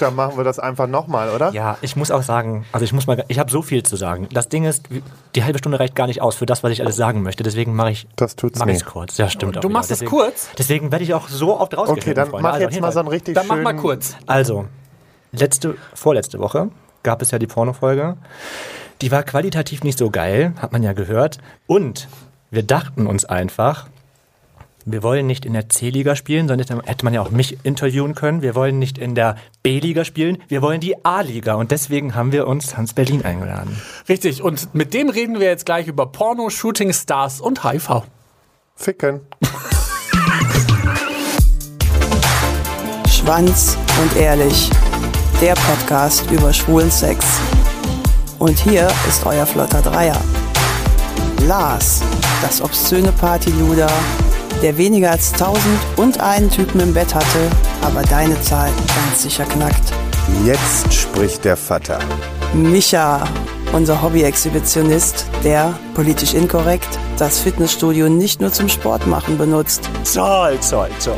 dann machen wir das einfach nochmal, oder? Ja, ich muss auch sagen, also ich muss mal, ich habe so viel zu sagen. Das Ding ist, die halbe Stunde reicht gar nicht aus für das, was ich alles sagen möchte. Deswegen mache ich Das tut's mach ich's kurz. Ja, stimmt auch Du wieder. machst es kurz? Deswegen werde ich auch so oft rausgeschnitten, Okay, dann Freunde. mach Also, jetzt mal so einen richtig Dann mach mal kurz. Also, letzte, vorletzte Woche gab es ja die Pornofolge. Die war qualitativ nicht so geil, hat man ja gehört. Und wir dachten uns einfach, wir wollen nicht in der C-Liga spielen, sondern hätte man ja auch mich interviewen können. Wir wollen nicht in der B-Liga spielen, wir wollen die A-Liga. Und deswegen haben wir uns Hans Berlin eingeladen. Richtig, und mit dem reden wir jetzt gleich über Porno, Shooting Stars und HIV. Ficken. Schwanz und ehrlich. Der Podcast über schwulen Sex. Und hier ist euer flotter Dreier. Lars, das obszöne Partyluder, der weniger als tausend und einen Typen im Bett hatte, aber deine Zahl ganz sicher knackt. Jetzt spricht der Vater. Micha, unser Hobby-Exhibitionist, der, politisch inkorrekt, das Fitnessstudio nicht nur zum Sport machen benutzt. Zoll, zoll, zoll.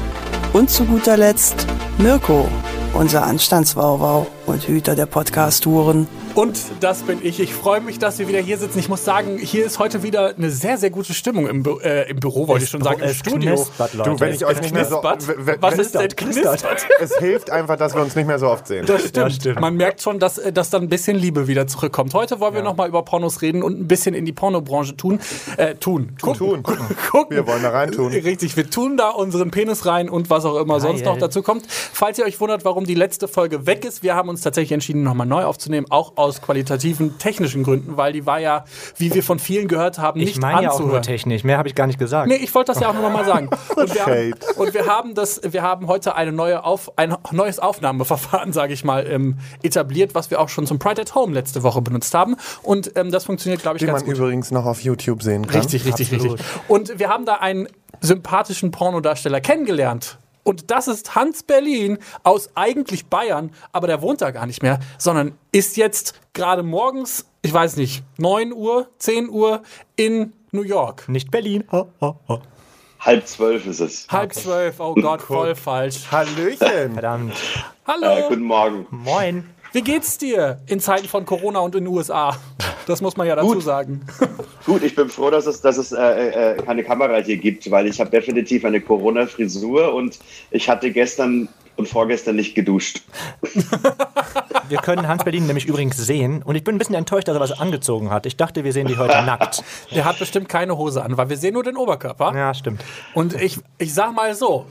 Und zu guter Letzt Mirko, unser Anstandswauwau und Hüter der Podcast-Touren. Und das bin ich. Ich freue mich, dass wir wieder hier sitzen. Ich muss sagen, hier ist heute wieder eine sehr, sehr gute Stimmung im, Bü äh, im Büro, wollte ich schon sagen, im Es Studio. Du, wenn Es ich euch nicht mehr so... Was ist denn knistert. Es hilft einfach, dass wir uns nicht mehr so oft sehen. Das stimmt. Ja, stimmt. Man merkt schon, dass, äh, dass dann ein bisschen Liebe wieder zurückkommt. Heute wollen wir noch mal über Pornos reden und ein bisschen in die Pornobranche tun. Äh, tun. Gucken. Tun. Gucken. Wir wollen da reintun. Richtig, wir tun da unseren Penis rein und was auch immer sonst noch Geil. dazu kommt. Falls ihr euch wundert, warum die letzte Folge weg ist, wir haben uns tatsächlich entschieden, nochmal neu aufzunehmen, auch aus qualitativen, technischen Gründen, weil die war ja, wie wir von vielen gehört haben, Ich nicht meine ja auch nur anzuhören. technisch, mehr habe ich gar nicht gesagt. Nee, ich wollte das ja auch noch mal sagen. Und wir, haben, und wir haben das, wir haben heute eine neue Auf, ein neues Aufnahmeverfahren, sage ich mal, ähm, etabliert, was wir auch schon zum Pride at Home letzte Woche benutzt haben. Und ähm, das funktioniert, glaube ich, Die ganz man gut. übrigens noch auf YouTube sehen kann. Richtig, richtig, Absolut. richtig. Und wir haben da einen sympathischen Pornodarsteller kennengelernt. Und das ist Hans Berlin aus eigentlich Bayern, aber der wohnt da gar nicht mehr, sondern ist jetzt gerade morgens, ich weiß nicht, 9 Uhr, 10 Uhr in New York. Nicht Berlin. Oh, oh, oh. Halb zwölf ist es. Halb zwölf, oh Gott, voll falsch. Hallöchen. Verdammt. Hallo, Äh, guten Morgen. Moin. Wie geht's dir in Zeiten von Corona und in den USA? Das muss man ja dazu Gut. sagen. Gut, ich bin froh, dass es, dass es äh, äh, keine Kamera hier gibt, weil ich habe definitiv eine Corona-Frisur und ich hatte gestern und vorgestern nicht geduscht. Wir können Hans Berlin nämlich übrigens sehen. Und ich bin ein bisschen enttäuscht, dass er was angezogen hat. Ich dachte, wir sehen dich heute nackt. Der hat bestimmt keine Hose an, weil wir sehen nur den Oberkörper. Ja, stimmt. Und ich, ich sag mal so,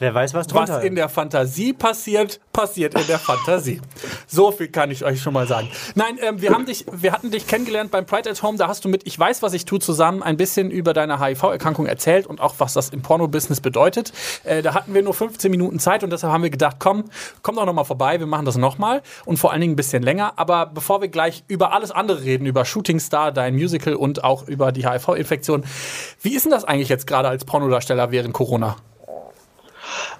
Wer weiß, was drunter was in der Fantasie passiert, passiert in der Fantasie. So viel kann ich euch schon mal sagen. Nein, ähm, wir, haben dich, wir hatten dich kennengelernt beim Pride at Home. Da hast du mit Ich weiß, was ich tue zusammen ein bisschen über deine HIV-Erkrankung erzählt und auch, was das im Porno-Business bedeutet. Äh, da hatten wir nur 15 Minuten Zeit und deshalb haben wir gedacht, komm, komm doch noch mal vorbei, wir machen das nochmal und vor allen Dingen ein bisschen länger. Aber bevor wir gleich über alles andere reden, über Shooting Star, dein Musical und auch über die HIV-Infektion, wie ist denn das eigentlich jetzt gerade als Pornodarsteller während Corona?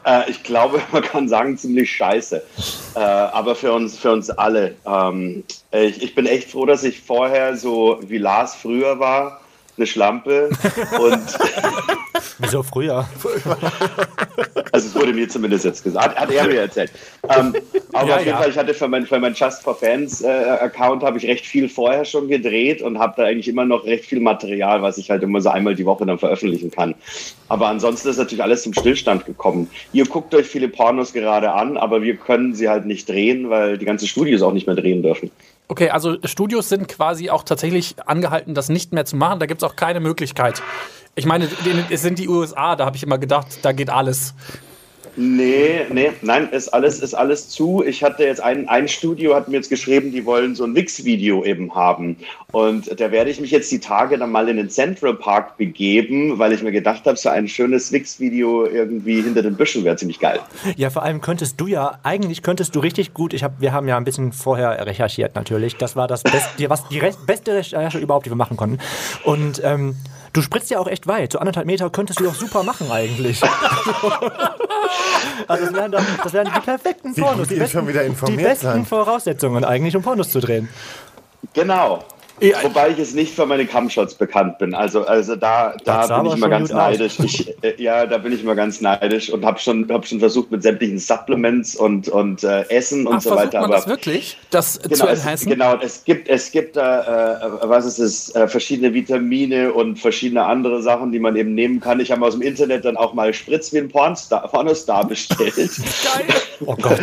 Äh, ich glaube, man kann sagen, ziemlich scheiße. Äh, aber für uns, für uns alle. Ähm, ich, ich bin echt froh, dass ich vorher so wie Lars früher war, eine Schlampe. Und Wieso früher? also es wurde mir zumindest jetzt gesagt, hat er mir erzählt. Ähm, aber Ja, auf jeden ja. Fall, ich hatte für mein, für mein Just for Fans äh, Account habe ich recht viel vorher schon gedreht und habe da eigentlich immer noch recht viel Material, was ich halt immer so einmal die Woche dann veröffentlichen kann. Aber ansonsten ist natürlich alles zum Stillstand gekommen. Ihr guckt euch viele Pornos gerade an, aber wir können sie halt nicht drehen, weil die ganzen Studios auch nicht mehr drehen dürfen. Okay, also Studios sind quasi auch tatsächlich angehalten, das nicht mehr zu machen. Da gibt es auch keine Möglichkeit. Ich meine, es sind die USA, da habe ich immer gedacht, da geht alles. Nee, nee, nein, ist alles, ist alles zu. Ich hatte jetzt ein, ein Studio hat mir jetzt geschrieben, die wollen so ein Wix-Video eben haben. Und da werde ich mich jetzt die Tage dann mal in den Central Park begeben, weil ich mir gedacht habe, so ein schönes Wix-Video irgendwie hinter den Büschen wäre ziemlich geil. Ja, vor allem könntest du ja, eigentlich könntest du richtig gut, ich hab, wir haben ja ein bisschen vorher recherchiert natürlich. Das war das Best, die, was, die Re beste Recherche überhaupt, die wir machen konnten. Und ähm, du spritzt ja auch echt weit. So anderthalb Meter könntest du doch super machen eigentlich. also das wären, doch, das wären die perfekten Pornos. Die ihr besten, schon wieder informiert die besten. Voraussetzungen eigentlich, um Pornos zu drehen. Genau. Ja, Wobei ich jetzt nicht für meine Cumshots bekannt bin. Also, also da, da Das bin ich immer ganz neidisch. Ich, äh, ja, da bin ich immer ganz neidisch und habe schon, hab schon versucht mit sämtlichen Supplements und, und äh, Essen und Ach, so weiter. man Aber das wirklich, das Genau, zu es, enhancen? genau, es gibt, es gibt da, äh, was ist es, äh, verschiedene Vitamine und verschiedene andere Sachen, die man eben nehmen kann. Ich habe aus dem Internet dann auch mal Spritz wie ein Pornstar, Pornostar bestellt. Geil. Oh Gott.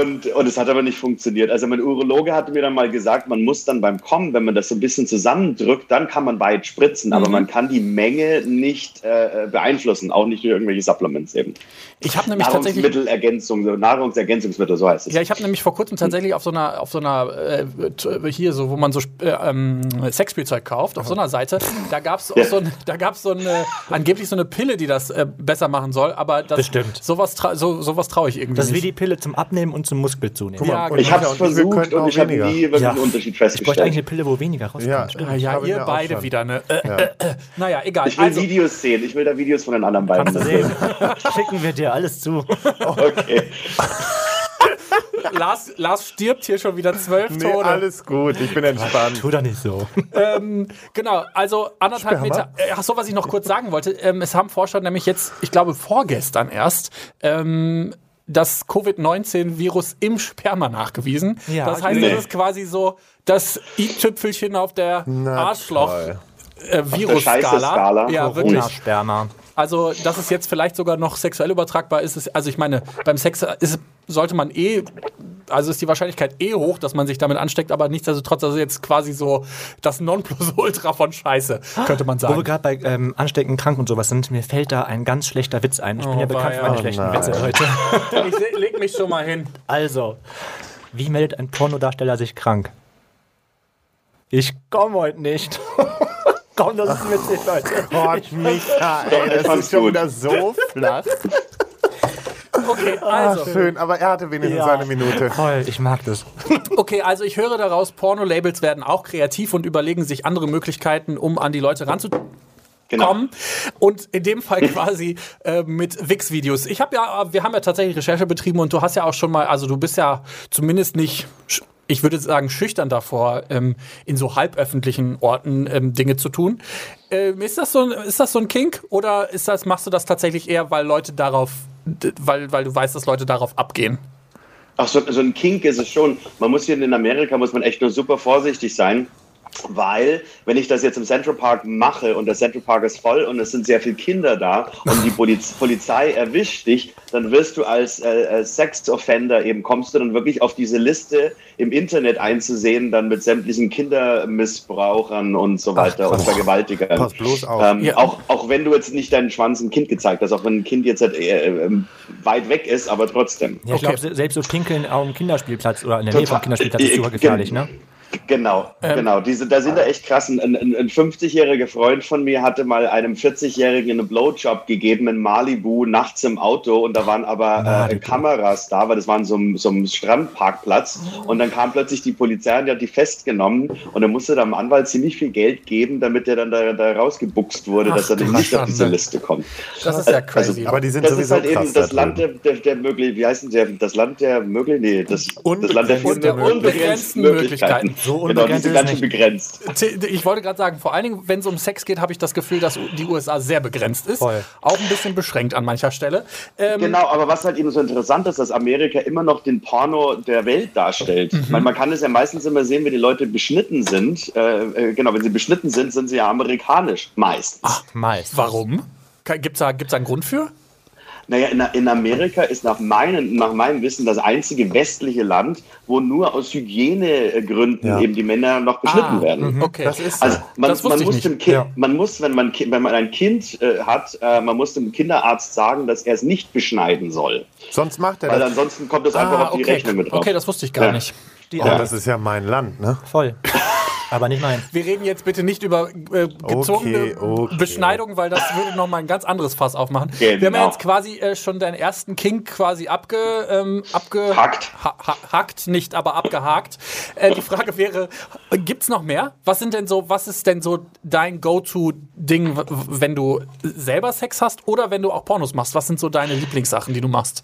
Und, und es hat aber nicht funktioniert. Also mein Urologe hatte mir dann mal gesagt, man muss dann beim Kommen, wenn man das so ein bisschen zusammendrückt, dann kann man weit spritzen, aber man kann die Menge nicht äh, beeinflussen, auch nicht durch irgendwelche Supplements eben. Ich habe nämlich tatsächlich Nahrungsmittelergänzung, Nahrungsergänzungsmittel, so heißt es. Ja, ich habe nämlich vor kurzem tatsächlich auf so einer, auf so einer äh, hier so, wo man so äh, ähm, Sexspielzeug kauft, auf so einer Seite, da gab es Ja. so, ein, da gab's so eine, angeblich so eine Pille, die das äh, besser machen soll, aber das, Bestimmt. sowas, tra so, sowas traue ich irgendwie Das ist wie die Pille zum Abnehmen und zum Muskelzunehmen. Ja, und ich habe es versucht und auch ich habe nie wirklich Ja. einen Unterschied Ich bräuchte eigentlich eine festgestellt. Pille, wo weniger rauskommt. Ja, stimmt. ja, ja, ihr beide wieder, ne? Äh, äh, äh. Naja, egal. Ich will Also, Videos sehen, ich will da Videos von den anderen beiden sehen. Schicken wir dir alles zu. Okay. Lars, Lars stirbt hier schon wieder zwölf Nee, Tode. alles gut, ich bin entspannt. Tu doch nicht so. Genau, also anderthalb Sperma? Meter. Äh, ach so, was ich noch kurz sagen wollte. Ähm, es haben Forscher nämlich jetzt, ich glaube vorgestern erst, ähm, das Covid-19-Virus im Sperma nachgewiesen. Ja, das heißt, nee. das ist quasi so das i-Tüpfelchen auf der Na Arschloch. toll. Äh, Virus-Skala. Ja, wirklich. Corona-Sperma. Also, dass es jetzt vielleicht sogar noch sexuell übertragbar ist, ist also ich meine, beim Sex ist, sollte man eh, also ist die Wahrscheinlichkeit eh hoch, dass man sich damit ansteckt, aber nichtsdestotrotz, also jetzt quasi so das Nonplusultra von Scheiße, könnte man Wo wir sagen. gerade bei ähm, Anstecken, krank und sowas sind, mir fällt da ein ganz schlechter Witz ein. Ich bin Oh, ja bekannt für meine Oh schlechten nein. Witze heute. Ich leg mich schon mal hin. Also, wie meldet ein Pornodarsteller sich krank? Ich komme heute nicht. Komm, das ist witzig, Leute. Gott, Micha, ey, das ist schon wieder so flach. Okay, Ah, also, schön, aber er hatte wenigstens Ja. seine Minute. Toll, ich mag das. okay, also ich höre daraus, Porno-Labels werden auch kreativ und überlegen sich andere Möglichkeiten, um an die Leute ranzukommen. Genau. Und in dem Fall quasi äh, mit Wix-Videos. Ich habe ja, wir haben ja tatsächlich Recherche betrieben und du hast ja auch schon mal, also du bist ja zumindest nicht, ich würde sagen, schüchtern davor, ähm, in so halböffentlichen Orten ähm, Dinge zu tun. Ähm, ist, das so ein, ist das so ein Kink oder ist das, machst du das tatsächlich eher, weil Leute darauf, weil, weil du weißt, dass Leute darauf abgehen? Ach, so, so ein Kink ist es schon. Man muss hier in Amerika muss man echt nur super vorsichtig sein. Weil, wenn ich das jetzt im Central Park mache und der Central Park ist voll und es sind sehr viele Kinder da und die Poliz Polizei erwischt dich, dann wirst du als äh, Sex-Offender eben, kommst du dann wirklich auf diese Liste im Internet einzusehen, dann mit sämtlichen Kindermissbrauchern und so weiter und Vergewaltigern. Pass bloß auf. Ähm, Ja. auch, auch wenn du jetzt nicht deinen Schwanz einem Kind gezeigt hast, auch wenn ein Kind jetzt halt, äh, ähm, weit weg ist, aber trotzdem. Ja, ich Okay. glaube, selbst so pinkeln auf dem Kinderspielplatz oder in der Nähe vom Total. Kinderspielplatz ist super Äh, gefährlich, ne? Genau, Ähm, genau. Diese, da sind da echt krass. Ein, ein, ein 50-jähriger Freund von mir hatte mal einem 40-Jährigen einen Blowjob gegeben in Malibu nachts im Auto und da waren aber äh, Malibu. Kameras da, weil das war in so einem, so einem Strandparkplatz und dann kam plötzlich die Polizei und die hat die festgenommen und dann musste dem Anwalt ziemlich viel Geld geben, damit er dann da, da rausgebuchst wurde, Ach, dass er nicht auf diese Liste kommt. Das ist ja crazy. aber die sind das sowieso ist halt krass eben das da Land der, der, der möglichen, wie heißt denn der, das Land der möglichen, nee, das, das Land der, Unbegrenzten der Möglichkeiten. unbegrenzten Möglichkeiten. So genau, die unbegrenzt sind ist ganz schön begrenzt. Ich wollte gerade sagen, vor allen Dingen, wenn es um Sex geht, habe ich das Gefühl, dass die USA sehr begrenzt ist. Voll. Auch ein bisschen beschränkt an mancher Stelle. Ähm, Genau, aber was halt eben so interessant ist, dass Amerika immer noch den Porno der Welt darstellt. Mhm. Meine, man kann es ja meistens immer sehen, wenn die Leute beschnitten sind. Äh, äh, genau, wenn sie beschnitten sind, sind sie ja amerikanisch. Meistens. Meist. Warum? Gibt es da, gibt's da einen Grund für? Naja, in, in Amerika ist nach, meinen, nach meinem Wissen das einzige westliche Land, wo nur aus Hygienegründen Ja. eben die Männer noch beschnitten Ah, werden. Okay. Das ist Also man, Das man muss dem Kind, Ja. man muss, wenn man, wenn man ein Kind äh, hat, äh, man muss dem Kinderarzt sagen, dass er es nicht beschneiden soll, Sonst macht er weil das. ansonsten kommt es einfach ah, auf die okay. Rechnung mit drauf. okay, das wusste ich gar Ja. nicht. Die Oh, das ist ja mein Land, ne? Voll. Aber nicht mein. Wir reden jetzt bitte nicht über äh, gezogene Okay, okay. Beschneidung, weil das würde noch mal ein ganz anderes Fass aufmachen. Genau. Wir haben ja jetzt quasi äh, schon deinen ersten Kink quasi abge, ähm, abge Hackt. Ha ha hackt, nicht aber abgehakt. Äh, die Frage wäre, gibt's noch mehr? Was sind denn so, was ist denn so dein Go-To-Ding, wenn du selber Sex hast oder wenn du auch Pornos machst? Was sind so deine Lieblingssachen, die du machst?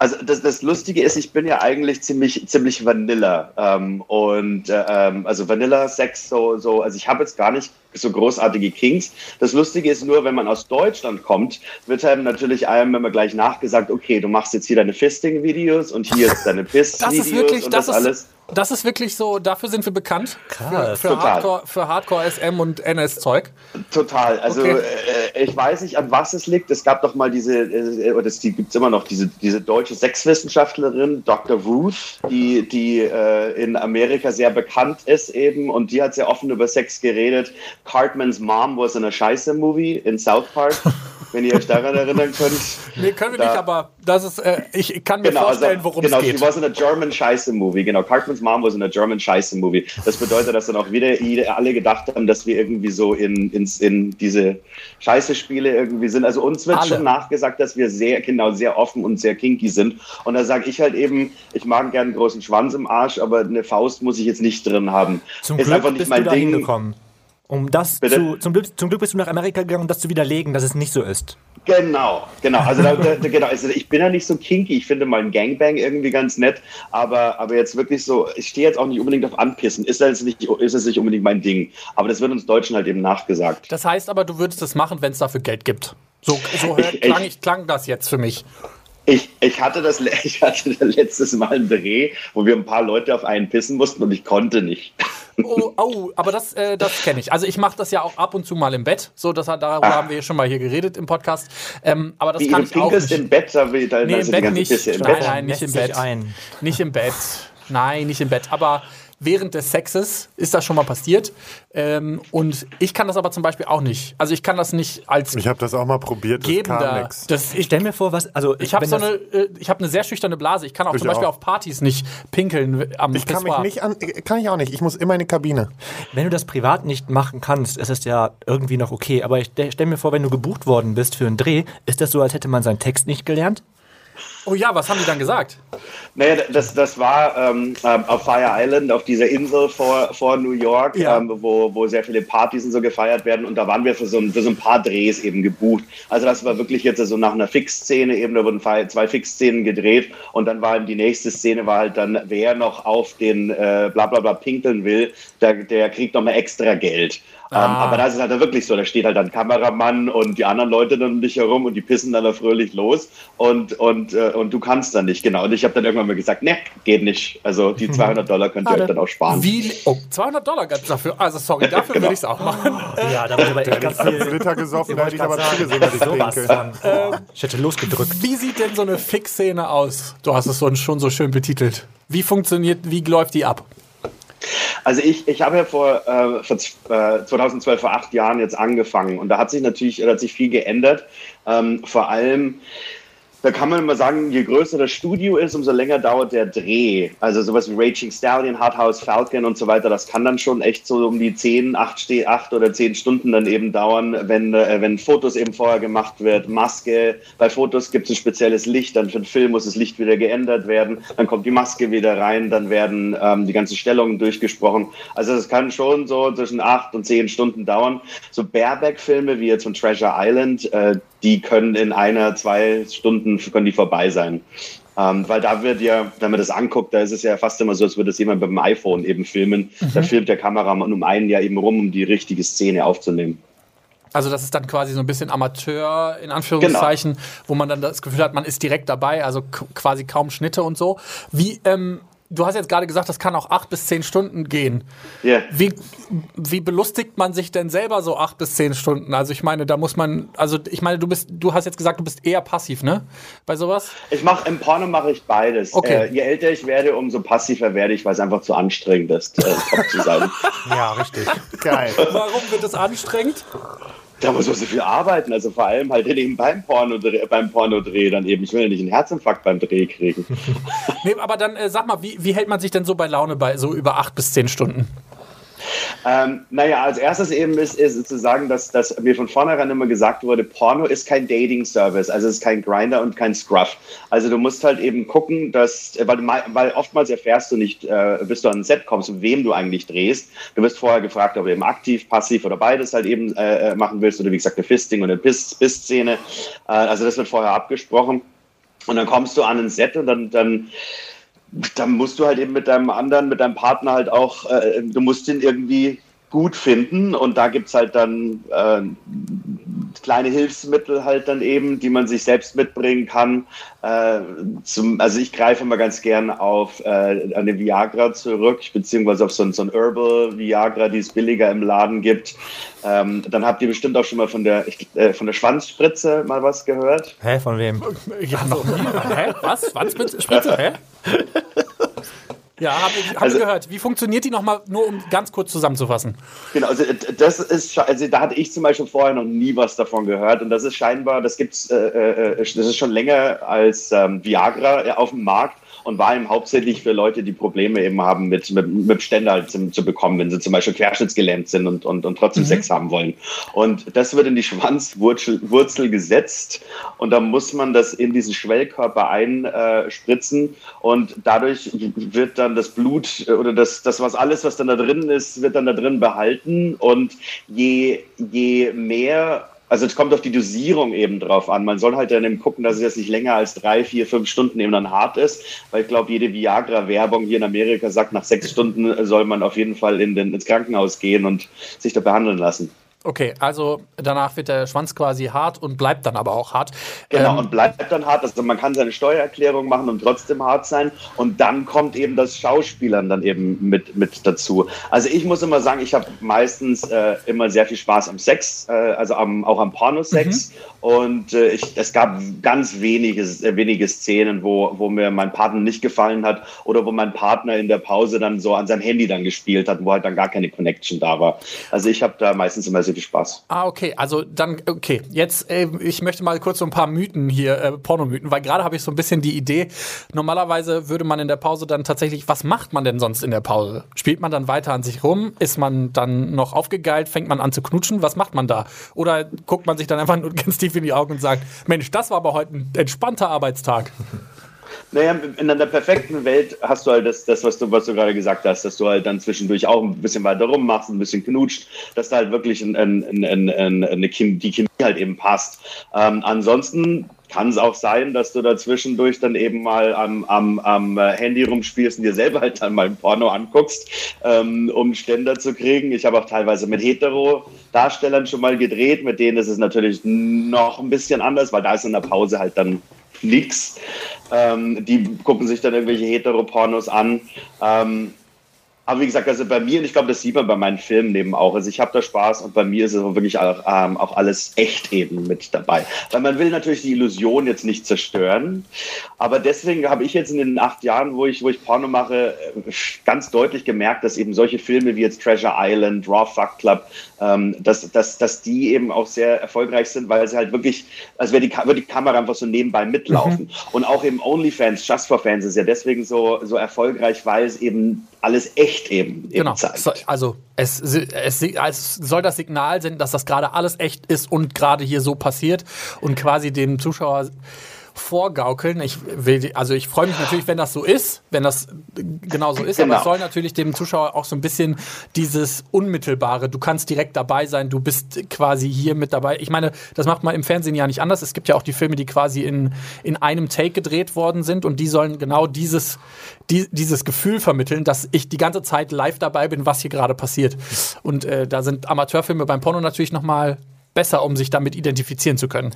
Also das, das Lustige ist, ich bin ja eigentlich ziemlich ziemlich Vanilla ähm, und äh, ähm, also Vanilla Sex so so also ich habe jetzt gar nicht so großartige Kings. Das Lustige ist nur, wenn man aus Deutschland kommt, wird einem natürlich einem immer gleich nachgesagt, okay, du machst jetzt hier deine Fisting-Videos und hier jetzt deine Piss-Videos und das, das, alles. Das ist wirklich so, dafür sind wir bekannt. Krass. Für, für, Total. Hardcore, für Hardcore SM und NS-Zeug. Total. Also Okay. äh, ich weiß nicht, an was es liegt. Es gab doch mal diese, äh, oder es die gibt es immer noch, diese, diese deutsche Sexwissenschaftlerin, Dr. Ruth, die, die äh, in Amerika sehr bekannt ist eben und die hat sehr offen über Sex geredet. Cartman's Mom was in a Scheiße-Movie in South Park, wenn ihr euch daran erinnern könnt. Nee, können wir Da- nicht, aber das ist, äh, ich kann mir Genau, vorstellen, also, worum genau, es geht. she was in a German Scheiße Movie. Genau, Cartman's Mom was in a German Scheiße Movie. Das bedeutet, dass dann auch wieder alle gedacht haben, dass wir irgendwie so in, in, in diese Scheiße-Spiele irgendwie sind. Also uns wird Alle. schon nachgesagt, dass wir sehr, genau, sehr offen und sehr kinky sind. Und da sage ich halt eben, ich mag gerne einen großen Schwanz im Arsch, aber eine Faust muss ich jetzt nicht drin haben. Zum Ist Glück einfach nicht bist mein du da Ding. hingekommen. Um das zu, zum, Glück, zum Glück bist du nach Amerika gegangen, um das zu widerlegen, dass es nicht so ist. Genau, genau. Also, da, da, genau. also ich bin ja nicht so kinky. Ich finde mal ein Gangbang irgendwie ganz nett, aber, aber jetzt wirklich so, ich stehe jetzt auch nicht unbedingt auf Anpissen. Ist das nicht, ist das nicht unbedingt mein Ding. Aber das wird uns Deutschen halt eben nachgesagt. Das heißt aber, du würdest es machen, wenn es dafür Geld gibt. So, so hört, klang, ich, klang das jetzt für mich. Ich, ich, hatte das, ich hatte das letztes Mal einen Dreh, wo wir ein paar Leute auf einen pissen mussten und ich konnte nicht. Oh, oh aber das, äh, das kenne ich. Also ich mache das ja auch ab und zu mal im Bett. So, das, darüber haben wir ja schon mal hier geredet im Podcast. Ähm, aber das Wie kann du ich auch nicht. im Bett, da will da Nee, im Bett nicht. Pisse im Nein, Bett. nein, nicht im Bett. ein. Nicht im Bett. Nein, nicht im Bett. Aber während des Sexes ist das schon mal passiert. Ähm, und ich kann das aber zum Beispiel auch nicht. Also ich kann das nicht als Ich habe das auch mal probiert, das kam nix. Das, Ich stell mir vor, was. Also, ich habe so eine, äh, ich habe eine sehr schüchterne Blase. Ich kann auch Ich zum Beispiel auch. auf Partys nicht pinkeln am Ich kann mich Pissoir. nicht an, kann ich auch nicht. Ich muss immer in die Kabine. Wenn du das privat nicht machen kannst, ist es ja irgendwie noch okay. Aber ich stell mir vor, wenn du gebucht worden bist für einen Dreh, ist das so, als hätte man seinen Text nicht gelernt? Oh ja, was haben die dann gesagt? Naja, das, das war ähm, ähm, auf Fire Island, auf dieser Insel vor, vor New York, Ja. ähm, wo, wo sehr viele Partys und so gefeiert werden. Und da waren wir für so, ein, für so ein paar Drehs eben gebucht. Also das war wirklich jetzt so nach einer Fixszene eben, da wurden zwei zwei Fixszenen gedreht. Und dann war eben die nächste Szene war halt dann, wer noch auf den äh, bla bla bla pinkeln will, der, der kriegt nochmal extra Geld. Ähm, Ah. aber da ist es halt dann wirklich so, da steht halt dann Kameramann und die anderen Leute dann um dich herum und die pissen dann da fröhlich los und, und, äh, und du kannst dann nicht, genau. Und ich habe dann irgendwann mal gesagt, ne, geht nicht. Also die 200 Dollar könnt ihr euch dann auch sparen. Wie? Oh, 200 Dollar gab's dafür. Also sorry, dafür würde ich es auch machen. Ja, da wurde aber echt ganz viel. Liter gesoffen, da hätte ich aber ich zugesehen, dass ich sowas trinke. von. Ich hätte losgedrückt. Wie sieht denn so eine Fix-Szene aus? Du hast es schon so schön betitelt. Wie funktioniert, wie läuft die ab? Also ich, ich habe ja vor, äh, vor äh, 2012, vor acht Jahren jetzt angefangen und da hat sich natürlich da hat sich viel geändert. Ähm, vor allem, da kann man immer sagen, je größer das Studio ist, umso länger dauert der Dreh. Also sowas wie Raging Stallion, Hard House Falcon und so weiter, das kann dann schon echt so um die 10, 8, ste- 8 oder 10 Stunden dann eben dauern, wenn, äh, wenn Fotos eben vorher gemacht wird, Maske. Bei Fotos gibt es ein spezielles Licht, dann für den Film muss das Licht wieder geändert werden, dann kommt die Maske wieder rein, dann werden ähm, die ganzen Stellungen durchgesprochen. Also das kann schon so zwischen 8 und 10 Stunden dauern. So Bareback-Filme wie jetzt von Treasure Island, äh, die können in einer, zwei Stunden können die vorbei sein. Ähm, weil da wird ja, wenn man das anguckt, da ist es ja fast immer so, als würde es jemand mit dem iPhone eben filmen. Da filmt der Kameramann um einen Jahr eben rum, um die richtige Szene aufzunehmen. Also das ist dann quasi so ein bisschen Amateur, in Anführungszeichen, wo man dann das Gefühl hat, man ist direkt dabei, also quasi kaum Schnitte und so. Wie, ähm, du hast jetzt gerade gesagt, das kann auch acht bis zehn Stunden gehen. Ja. Wie, wie belustigt man sich denn selber so acht bis zehn Stunden? Also ich meine, da muss man, also ich meine, du bist, du hast jetzt gesagt, du bist eher passiv, ne? Bei sowas? Ich mache im Porno mache ich beides. Okay. Äh, je älter ich werde, umso passiver werde ich, weil es einfach zu anstrengend ist, äh, top zu sein. Ja, richtig. Geil. Warum wird es anstrengend? Da muss man so viel arbeiten, also vor allem halt eben beim Pornodreh, beim Pornodreh dann eben. Ich will ja nicht einen Herzinfarkt beim Dreh kriegen. Nee, aber dann äh, sag mal, wie, wie hält man sich denn so bei Laune bei so über acht bis zehn Stunden? Ähm, naja, als erstes eben ist, ist zu sagen, dass, dass mir von vornherein immer gesagt wurde, Porno ist kein Dating-Service, also es ist kein Grinder und kein Scruff. Also du musst halt eben gucken, dass, weil, weil oftmals erfährst du nicht, äh, bis du an ein Set kommst, wem du eigentlich drehst. Du wirst vorher gefragt, ob du eben aktiv, passiv oder beides halt eben äh, machen willst oder wie gesagt eine Fisting oder eine Piss-Szene. Äh, also das wird vorher abgesprochen. Und dann kommst du an ein Set und dann, dann, dann musst du halt eben mit deinem anderen, mit deinem Partner halt auch, äh, du musst ihn irgendwie gut finden und da gibt es halt dann äh, kleine Hilfsmittel halt dann eben, die man sich selbst mitbringen kann. Äh, zum, also ich greife immer ganz gern auf äh, eine Viagra zurück, beziehungsweise auf so ein, so ein Herbal Viagra, die es billiger im Laden gibt. Ähm, dann habt ihr bestimmt auch schon mal von der, äh, von der Schwanzspritze mal was gehört. Hä, von wem? Ja, noch nie. Hä? Was? Schwanzspritze? Hä? Ja, habe hab also, gehört. Wie funktioniert die nochmal, nur um ganz kurz zusammenzufassen? Genau, also das ist, also da hatte ich zum Beispiel vorher noch nie was davon gehört und das ist scheinbar, das gibt's, äh, äh, das ist schon länger als ähm, Viagra auf dem Markt und war eben hauptsächlich für Leute, die Probleme eben haben mit, mit, mit Ständer halt zu, zu, bekommen, wenn sie zum Beispiel querschnittsgelähmt sind und, und, und trotzdem mhm. Sex haben wollen. Und das wird in die Schwanzwurzel Wurzel gesetzt und da muss man das in diesen Schwellkörper einspritzen und dadurch wird dann das Blut oder das, das was alles, was dann da drin ist, wird dann da drin behalten und je, je mehr also es kommt auf die Dosierung eben drauf an. Man soll halt dann eben gucken, dass es jetzt nicht länger als drei, vier, fünf Stunden eben dann hart ist, weil ich glaube, jede Viagra-Werbung hier in Amerika sagt, nach sechs Stunden soll man auf jeden Fall in den, ins Krankenhaus gehen und sich da behandeln lassen. Okay, also danach wird der Schwanz quasi hart und bleibt dann aber auch hart. Genau, ähm, und bleibt dann hart. Also man kann seine Steuererklärung machen und trotzdem hart sein. Und dann kommt eben das Schauspielern dann eben mit, mit dazu. Also ich muss immer sagen, ich habe meistens äh, immer sehr viel Spaß am Sex, äh, also am, auch am Pornosex. Mhm. Und äh, ich, es gab ganz wenige, wenige Szenen, wo, wo mir mein Partner nicht gefallen hat oder wo mein Partner in der Pause dann so an seinem Handy dann gespielt hat, wo halt dann gar keine Connection da war. Also ich habe da meistens immer sehr viel Spaß. Ah, okay. Also dann, okay. Jetzt, äh, ich möchte mal kurz so ein paar Mythen hier, äh, Pornomythen, weil gerade habe ich so ein bisschen die Idee, normalerweise würde man in der Pause dann tatsächlich, was macht man denn sonst in der Pause? Spielt man dann weiter an sich rum? Ist man dann noch aufgegeilt? Fängt man an zu knutschen? Was macht man da? Oder guckt man sich dann einfach nur ganz tief in die Augen und sagt, Mensch, das war aber heute ein entspannter Arbeitstag? Naja, in einer perfekten Welt hast du halt das, das was, du, was du gerade gesagt hast, dass du halt dann zwischendurch auch ein bisschen weiter rummachst, ein bisschen knutscht, dass da halt wirklich ein, ein, ein, eine Chemie, die Chemie halt eben passt. Ähm, ansonsten kann es auch sein, dass du da zwischendurch dann eben mal am, am, am Handy rumspielst und dir selber halt dann mal ein Porno anguckst, ähm, um Ständer zu kriegen. Ich habe auch teilweise mit Hetero-Darstellern schon mal gedreht, mit denen ist es natürlich noch ein bisschen anders, weil da ist in der Pause halt dann nix. Ähm, die gucken sich dann irgendwelche Heteropornos an. Ähm, aber wie gesagt, also bei mir, und ich glaube, das sieht man bei meinen Filmen eben auch. Also ich habe da Spaß und bei mir ist es wirklich auch, ähm, auch, alles echt eben mit dabei. Weil man will natürlich die Illusion jetzt nicht zerstören. Aber deswegen habe ich jetzt in den acht Jahren, wo ich, wo ich Porno mache, ganz deutlich gemerkt, dass eben solche Filme wie jetzt Treasure Island, Raw Fuck Club, ähm, dass, dass, dass die eben auch sehr erfolgreich sind, weil sie halt wirklich, als wäre die, würde die Kamera einfach so nebenbei mitlaufen. Mhm. Und auch eben OnlyFans, Just for Fans ist ja deswegen so, so erfolgreich, weil es eben alles echt eben, eben genau. zeigt. Also es, es, es soll das Signal senden, dass das gerade alles echt ist und gerade hier so passiert und quasi dem Zuschauer vorgaukeln. Ich will, also ich freue mich natürlich, wenn das so ist, wenn das genau so ist, genau. aber es soll natürlich dem Zuschauer auch so ein bisschen dieses Unmittelbare, du kannst direkt dabei sein, du bist quasi hier mit dabei. Ich meine, das macht man im Fernsehen ja nicht anders. Es gibt ja auch die Filme, die quasi in, in einem Take gedreht worden sind und die sollen genau dieses, die, dieses Gefühl vermitteln, dass ich die ganze Zeit live dabei bin, was hier gerade passiert. Und äh, da sind Amateurfilme beim Porno natürlich nochmal besser, um sich damit identifizieren zu können.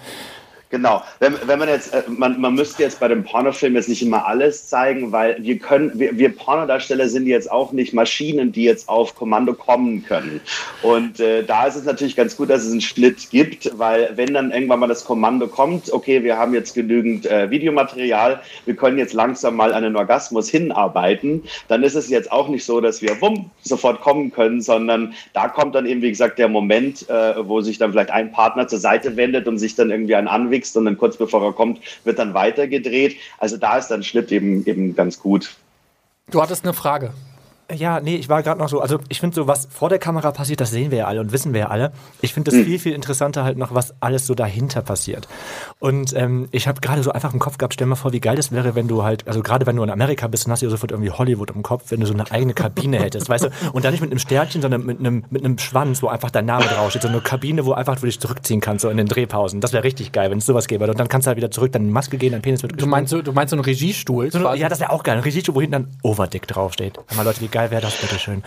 Genau. Wenn, wenn man jetzt, äh, man, man müsste jetzt bei dem Pornofilm jetzt nicht immer alles zeigen, weil wir können, wir, wir Pornodarsteller sind jetzt auch nicht Maschinen, die jetzt auf Kommando kommen können. Und äh, da ist es natürlich ganz gut, dass es einen Schnitt gibt, weil wenn dann irgendwann mal das Kommando kommt, okay, wir haben jetzt genügend äh, Videomaterial, wir können jetzt langsam mal an den Orgasmus hinarbeiten, dann ist es jetzt auch nicht so, dass wir wumm, sofort kommen können, sondern da kommt dann eben, wie gesagt, der Moment, äh, wo sich dann vielleicht ein Partner zur Seite wendet und sich dann irgendwie einen anwickelt gefixt und dann kurz bevor er kommt, wird dann weitergedreht. Also da ist dann Schnitt eben, eben ganz gut. Du hattest eine Frage. Ja, nee, ich war gerade noch so, also ich finde so, was vor der Kamera passiert, das sehen wir ja alle und wissen wir ja alle. Ich finde es mhm. viel, viel interessanter halt noch, was alles so dahinter passiert. Und ähm, ich habe gerade so einfach im Kopf gehabt, stell mal vor, wie geil das wäre, wenn du halt, also gerade wenn du in Amerika bist, dann hast du ja sofort irgendwie Hollywood im Kopf, wenn du so eine eigene Kabine hättest, weißt du? Und dann nicht mit einem Sternchen, sondern mit einem, mit einem Schwanz, wo einfach dein Name draufsteht, so eine Kabine, wo einfach du dich zurückziehen kannst, so in den Drehpausen. Das wäre richtig geil, wenn es sowas gäbe. Und dann kannst du halt wieder zurück, deine Maske gehen, dein Penis wird Du meinst so, du meinst so einen Regiestuhl? So, ja, das wäre auch geil. Ein Regiestuhl, wo hinten dann Overdick draufsteht. Mal Leute, wie geil wäre das, bitteschön.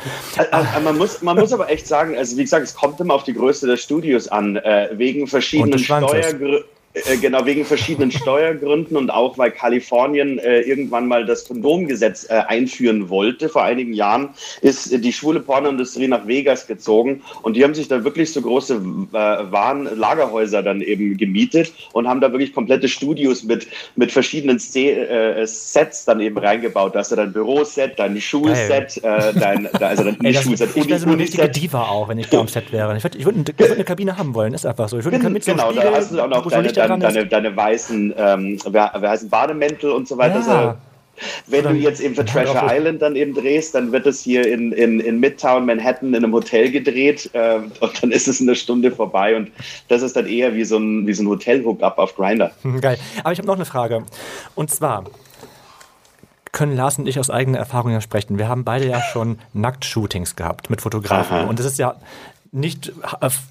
Also, man, muss, man muss aber echt sagen, also wie gesagt, es kommt immer auf die Größe des Studios an, äh, wegen verschiedenen Steuergründen äh, genau, wegen verschiedenen Steuergründen und auch weil Kalifornien äh, irgendwann mal das Kondomgesetz äh, einführen wollte. Vor einigen Jahren ist äh, die schwule Pornoindustrie nach Vegas gezogen und die haben sich da wirklich so große äh, Warenlagerhäuser dann eben gemietet und haben da wirklich komplette Studios mit, mit verschiedenen äh, Sets dann eben reingebaut. Da hast du dein Büroset, dein Schulset, äh, dein, also dein Ey, Schulset. Ich wäre so eine richtige Diva auch, wenn ich da am Set wäre. Ich würde würd, würd eine Kabine haben wollen, ist einfach so. Ich würde mit genau, so da hast du auch noch deine, deine, deine, deine, weißen, ähm, wer, wer heißen Bademäntel und so weiter. Ja. Wenn du jetzt eben für Treasure Island dann eben drehst, dann wird es hier in, in, in Midtown Manhattan in einem Hotel gedreht äh, und dann ist es eine Stunde vorbei und das ist dann eher wie so ein, wie so ein Hotel-Hookup auf Grinder. Geil. Aber ich habe noch eine Frage. Und zwar, können Lars und ich aus eigener Erfahrung ja sprechen. Wir haben beide ja schon Nackt-Shootings gehabt mit Fotografen. Aha. Und das ist ja nicht,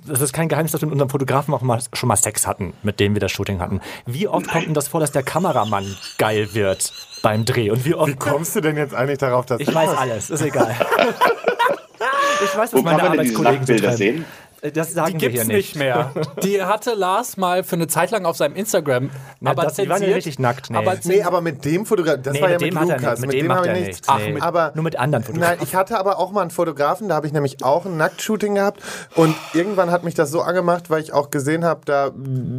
es ist kein Geheimnis, dass wir mit unserem Fotografen auch mal, schon mal Sex hatten, mit dem wir das Shooting hatten. Wie oft kommt denn das vor, dass der Kameramann geil wird beim Dreh? Und wie oft. Wie kommst du denn jetzt eigentlich darauf, dass ich weiß alles, ist egal. ich weiß, was Wo meine Arbeitskollegen so sehen? Das sagen die wir hier nicht. nicht mehr. Die hatte Lars mal für eine Zeit lang auf seinem Instagram. Na, aber das, die waren ja richtig nackt. Nee. Aber, nee, aber mit dem Fotograf, das nee, war ja mit, mit Lukas. Mit, mit, dem, dem habe ich nichts. Ach, nee. aber, nur mit anderen Fotografen. Nein, ich hatte aber auch mal einen Fotografen, da habe ich nämlich auch ein Nacktshooting gehabt. Und irgendwann hat mich das so angemacht, weil ich auch gesehen habe, da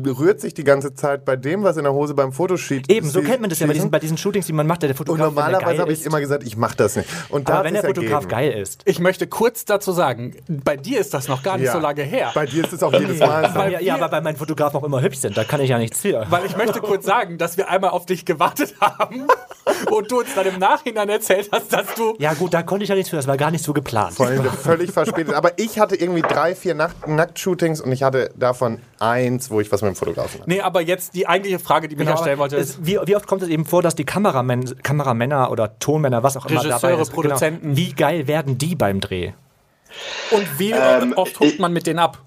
rührt sich die ganze Zeit bei dem, was in der Hose beim Fotosheet Eben, so kennt man das ja bei diesen, bei diesen Shootings, die man macht, der Fotograf. Und normalerweise habe ich immer gesagt, ich mache das nicht. Und aber wenn der Fotograf ergeben. geil ist. Ich möchte kurz dazu sagen, bei dir ist das noch gar nicht so lange her. Bei dir ist es auch jedes Mal so. Ja, ja, aber bei meinen Fotografen auch immer hübsch sind, da kann ich ja nichts für. Weil ich möchte kurz sagen, dass wir einmal auf dich gewartet haben und du uns dann im Nachhinein erzählt hast, dass du. Ja, gut, da konnte ich ja nichts für, das war gar nicht so geplant. Vor allem völlig verspätet. Aber ich hatte irgendwie drei, vier Nacht Nacktshootings und ich hatte davon eins, wo ich was mit dem Fotografen hatte. Nee, aber jetzt die eigentliche Frage, die genau, ich stellen wollte, ist. Wie, wie, oft kommt es eben vor, dass die Kameramän Kameramänner oder Tonmänner, was auch immer dabei ist, genau, Produzenten. Genau, wie geil werden die beim Dreh? Und wie ähm, oft huckt man mit denen ab?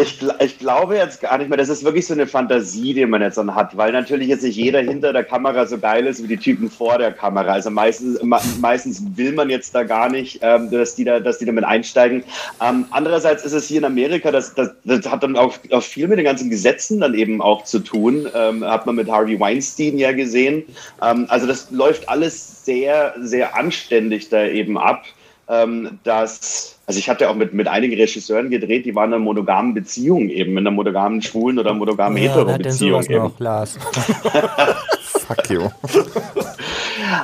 Ich, ich, glaube jetzt gar nicht mehr. Das ist wirklich so eine Fantasie, die man jetzt dann hat, weil natürlich jetzt nicht jeder hinter der Kamera so geil ist wie die Typen vor der Kamera. Also meistens, meistens will man jetzt da gar nicht, ähm, dass, die da, dass die damit einsteigen. Ähm, andererseits ist es hier in Amerika, das, das, das hat dann auch, auch, viel mit den ganzen Gesetzen dann eben auch zu tun. Ähm, hat man mit Harvey Weinstein ja gesehen. Also das läuft alles sehr, sehr anständig da eben ab, ähm, dass also ich hatte auch mit, mit einigen Regisseuren gedreht, die waren in einer monogamen Beziehung eben, in einer monogamen schwulen oder monogamen ja, hetero-Beziehung. Noch, Lars. Fuck you.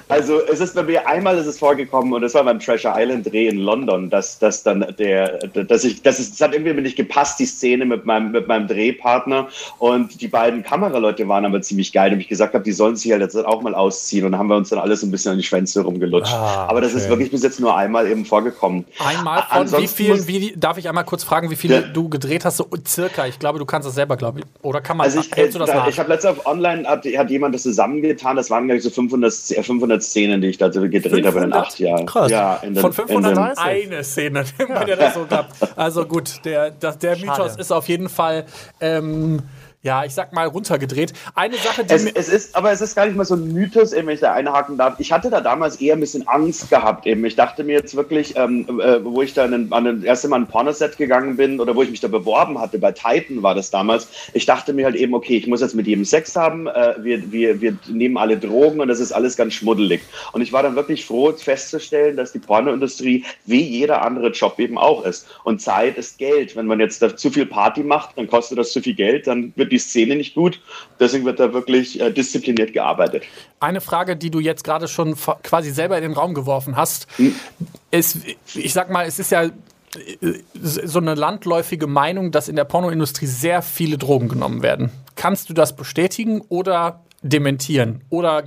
Also es ist bei mir einmal ist es vorgekommen und das war beim Treasure Island Dreh in London, dass, dass dann der, dass ich, das, ist, das hat irgendwie nicht gepasst, die Szene mit meinem, mit meinem Drehpartner und die beiden Kameraleute waren aber ziemlich geil und ich gesagt habe, die sollen sich halt jetzt auch mal ausziehen und dann haben wir uns dann alles ein bisschen an die Schwänze rumgelutscht. Ah, aber das ist wirklich bis jetzt nur einmal eben vorgekommen. Einmal von Ansonsten wie vielen, wie, darf ich einmal kurz fragen, wie viele ja. du gedreht hast, so circa? Ich glaube, du kannst das selber, glaube ich. Oder kann man, also ich, hältst du das da, nach? Ich habe letztens auf online, hat, hat jemand das zusammengetan, das waren, glaube ich, so 500, 500 Szenen, die ich da gedreht 500? habe in acht Jahren. Krass. Ja, den, Von 500 eine Szene, ja. das so gab. Also gut, der, der, der Mythos ist auf jeden Fall ähm, ja, ich sag mal, runtergedreht. Eine Sache, die. Es, es, ist, aber es ist gar nicht mal so ein Mythos, eben, wenn ich da einhaken darf. Ich hatte da damals eher ein bisschen Angst gehabt, eben. Ich dachte mir jetzt wirklich, ähm, äh, wo ich da an, an das erste Mal ein Pornoset gegangen bin oder wo ich mich da beworben hatte, bei Titan war das damals, ich dachte mir halt eben, okay, ich muss jetzt mit jedem Sex haben, äh, wir, wir, wir nehmen alle Drogen und das ist alles ganz schmuddelig. Und ich war dann wirklich froh festzustellen, dass die Pornoindustrie wie jeder andere Job eben auch ist. Und Zeit ist Geld. Wenn man jetzt da zu viel Party macht, dann kostet das zu viel Geld, dann wird die Szene nicht gut. Deswegen wird da wirklich äh, diszipliniert gearbeitet. Eine Frage, die du jetzt gerade schon quasi selber in den Raum geworfen hast, hm. ist, ich sag mal, es ist ja äh, so eine landläufige Meinung, dass in der Pornoindustrie sehr viele Drogen genommen werden. Kannst du das bestätigen oder dementieren? Oder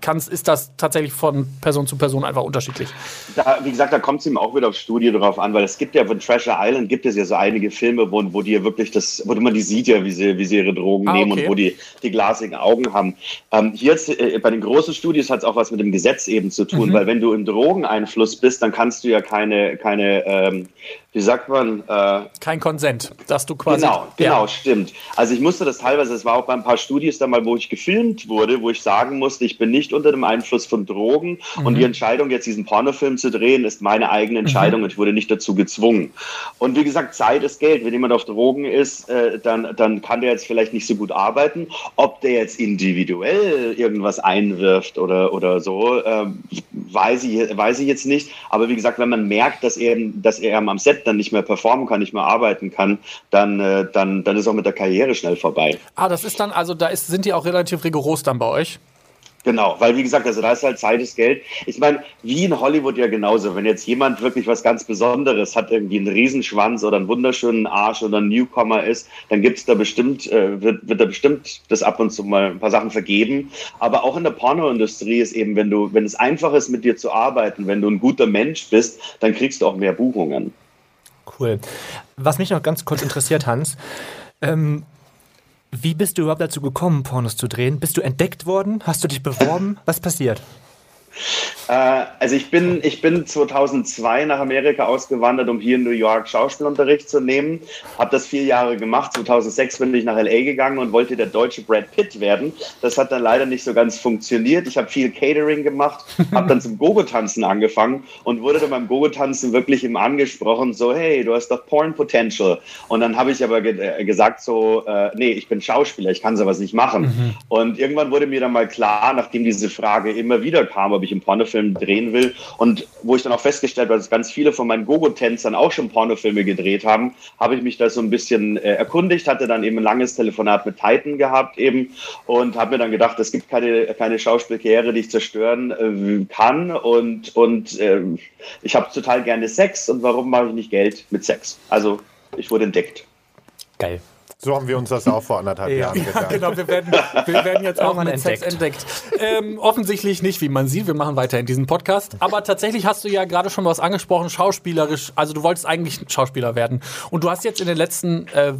kann's, ist das tatsächlich von Person zu Person einfach unterschiedlich? Da, wie gesagt, da kommt es ihm auch wieder auf Studie drauf an, weil es gibt ja von Treasure Island gibt es ja so einige Filme, wo, wo die ja wirklich das, wo man die sieht ja, wie sie, wie sie ihre Drogen Ah, nehmen okay. und wo die, die glasigen Augen haben. Ähm, hier jetzt, äh, bei den großen Studios hat es auch was mit dem Gesetz eben zu tun, Mhm. weil wenn du im Drogeneinfluss bist, dann kannst du ja keine, keine ähm, wie sagt man, äh, Kein Konsent, dass du quasi. Genau, genau, Ja. stimmt. Also ich musste das teilweise, es war auch bei ein paar Studios da mal, wo ich gefilmt wurde, wo ich sagen musste, ich bin nicht unter dem Einfluss von Drogen und Mhm. die Entscheidung, jetzt diesen Pornofilm zu drehen, ist meine eigene Entscheidung und ich wurde nicht dazu gezwungen. Und wie gesagt, Zeit ist Geld. Wenn jemand auf Drogen ist, äh, dann, dann kann der jetzt vielleicht nicht so gut arbeiten. Ob der jetzt individuell irgendwas einwirft oder, oder so, ähm, weiß, ich, weiß ich jetzt nicht. Aber wie gesagt, wenn man merkt, dass er, dass er am Set dann nicht mehr performen kann, nicht mehr arbeiten kann, dann, äh, dann, dann ist auch mit der Karriere schnell vorbei. Ah, das ist dann, also da ist, sind die auch relativ rigoros dann bei euch. Genau, weil wie gesagt, also da ist halt Zeit ist Geld. Ich meine, wie in Hollywood ja genauso. Wenn jetzt jemand wirklich was ganz Besonderes hat, irgendwie einen Riesenschwanz oder einen wunderschönen Arsch oder ein Newcomer ist, dann gibt's da bestimmt, äh, wird, wird da bestimmt das ab und zu mal ein paar Sachen vergeben. Aber auch in der Pornoindustrie ist eben, wenn du, wenn es einfach ist, mit dir zu arbeiten, wenn du ein guter Mensch bist, dann kriegst du auch mehr Buchungen. Cool. Was mich noch ganz kurz interessiert, Hans, ähm, wie bist du überhaupt dazu gekommen, Pornos zu drehen? Bist du entdeckt worden? Hast du dich beworben? Was passiert? Äh, also ich bin, ich bin 2002 nach Amerika ausgewandert, um hier in New York Schauspielunterricht zu nehmen. Habe das vier Jahre gemacht. 2006 bin ich nach LA gegangen und wollte der deutsche Brad Pitt werden. Das hat dann leider nicht so ganz funktioniert. Ich habe viel Catering gemacht, habe dann zum Gogo-Tanzen angefangen und wurde dann beim Gogo-Tanzen wirklich immer angesprochen, so hey, du hast doch Porn-Potential. Und dann habe ich aber ge äh, gesagt so, äh, nee, ich bin Schauspieler, ich kann sowas nicht machen. Und irgendwann wurde mir dann mal klar, nachdem diese Frage immer wieder kam, ob ich einen Pornofilm drehen will und wo ich dann auch festgestellt habe, dass ganz viele von meinen Gogo-Tänzern auch schon Pornofilme gedreht haben, habe ich mich da so ein bisschen äh, erkundigt, hatte dann eben ein langes Telefonat mit Titan gehabt eben und habe mir dann gedacht, es gibt keine, keine Schauspielkarriere, die ich zerstören äh, kann und, und äh, ich habe total gerne Sex und warum mache ich nicht Geld mit Sex? Also ich wurde entdeckt. Geil. So haben wir uns das auch vor anderthalb Ja. Jahren Ja, gedacht. genau, wir werden, wir werden jetzt auch mit Sex entdeckt. entdeckt. Ähm, offensichtlich nicht, wie man sieht. Wir machen weiter in diesem Podcast. Aber tatsächlich hast du ja gerade schon was angesprochen, schauspielerisch. Also du wolltest eigentlich Schauspieler werden. Und du hast jetzt in den letzten, äh,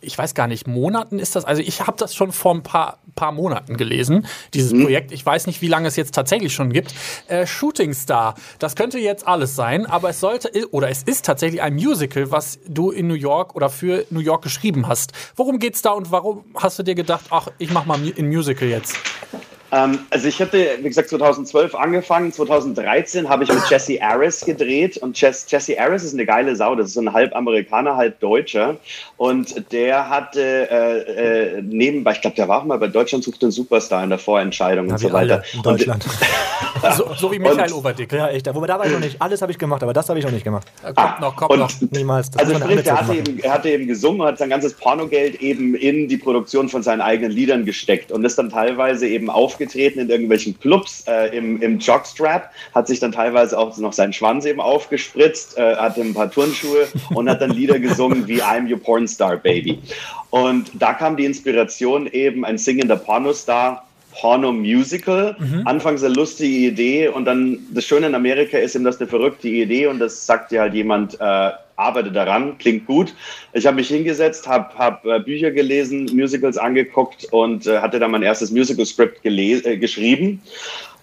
ich weiß gar nicht, Monaten ist das. Also ich habe das schon vor ein paar, paar Monaten gelesen, dieses Projekt. Ich weiß nicht, wie lange es jetzt tatsächlich schon gibt. Äh, Shooting Star. Das könnte jetzt alles sein, aber es sollte, oder es ist tatsächlich ein Musical, was du in New York oder für New York geschrieben hast. Worum geht's da und warum hast du dir gedacht, ach, ich mach mal ein Musical jetzt? Ähm, also ich hatte, wie gesagt, 2012 angefangen. 2013 habe ich mit Jesse Aris gedreht und Jess, Jesse Aris ist eine geile Sau. Das ist so ein halb Amerikaner, halb Deutscher und der hatte äh, äh, nebenbei, ich glaube, der war auch mal bei Deutschland sucht den Superstar in der Vorentscheidung und Ja, so wie alle weiter. in Deutschland. So, so wie Michael Und- Overdick. ja, echt. Wobei, da war ich noch nicht. Alles habe ich gemacht, aber das habe ich noch nicht gemacht. Äh, Kommt noch, kommt und- noch. Niemals. Das Also sprich, er hatte, eben, er hatte eben gesungen und hat sein ganzes Pornogeld eben in die Produktion von seinen eigenen Liedern gesteckt und ist dann teilweise eben aufgetreten in irgendwelchen Clubs äh, im, im Jockstrap, hat sich dann teilweise auch noch seinen Schwanz eben aufgespritzt, äh, hatte ein paar Turnschuhe und hat dann Lieder gesungen wie I'm Your Pornstar Baby. Und da kam die Inspiration eben ein singender Pornostar Porno-Musical. Anfangs eine lustige Idee und dann das Schöne in Amerika ist eben, das ist eine verrückte Idee und das sagt dir halt jemand, äh, arbeite daran, klingt gut. Ich habe mich hingesetzt, habe hab, äh, Bücher gelesen, Musicals angeguckt und äh, hatte dann mein erstes Musical-Script äh, geschrieben.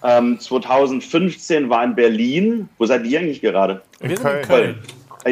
Ähm, 2015 war in Berlin. Wo seid ihr eigentlich gerade? Wir sind in Köln. Köln.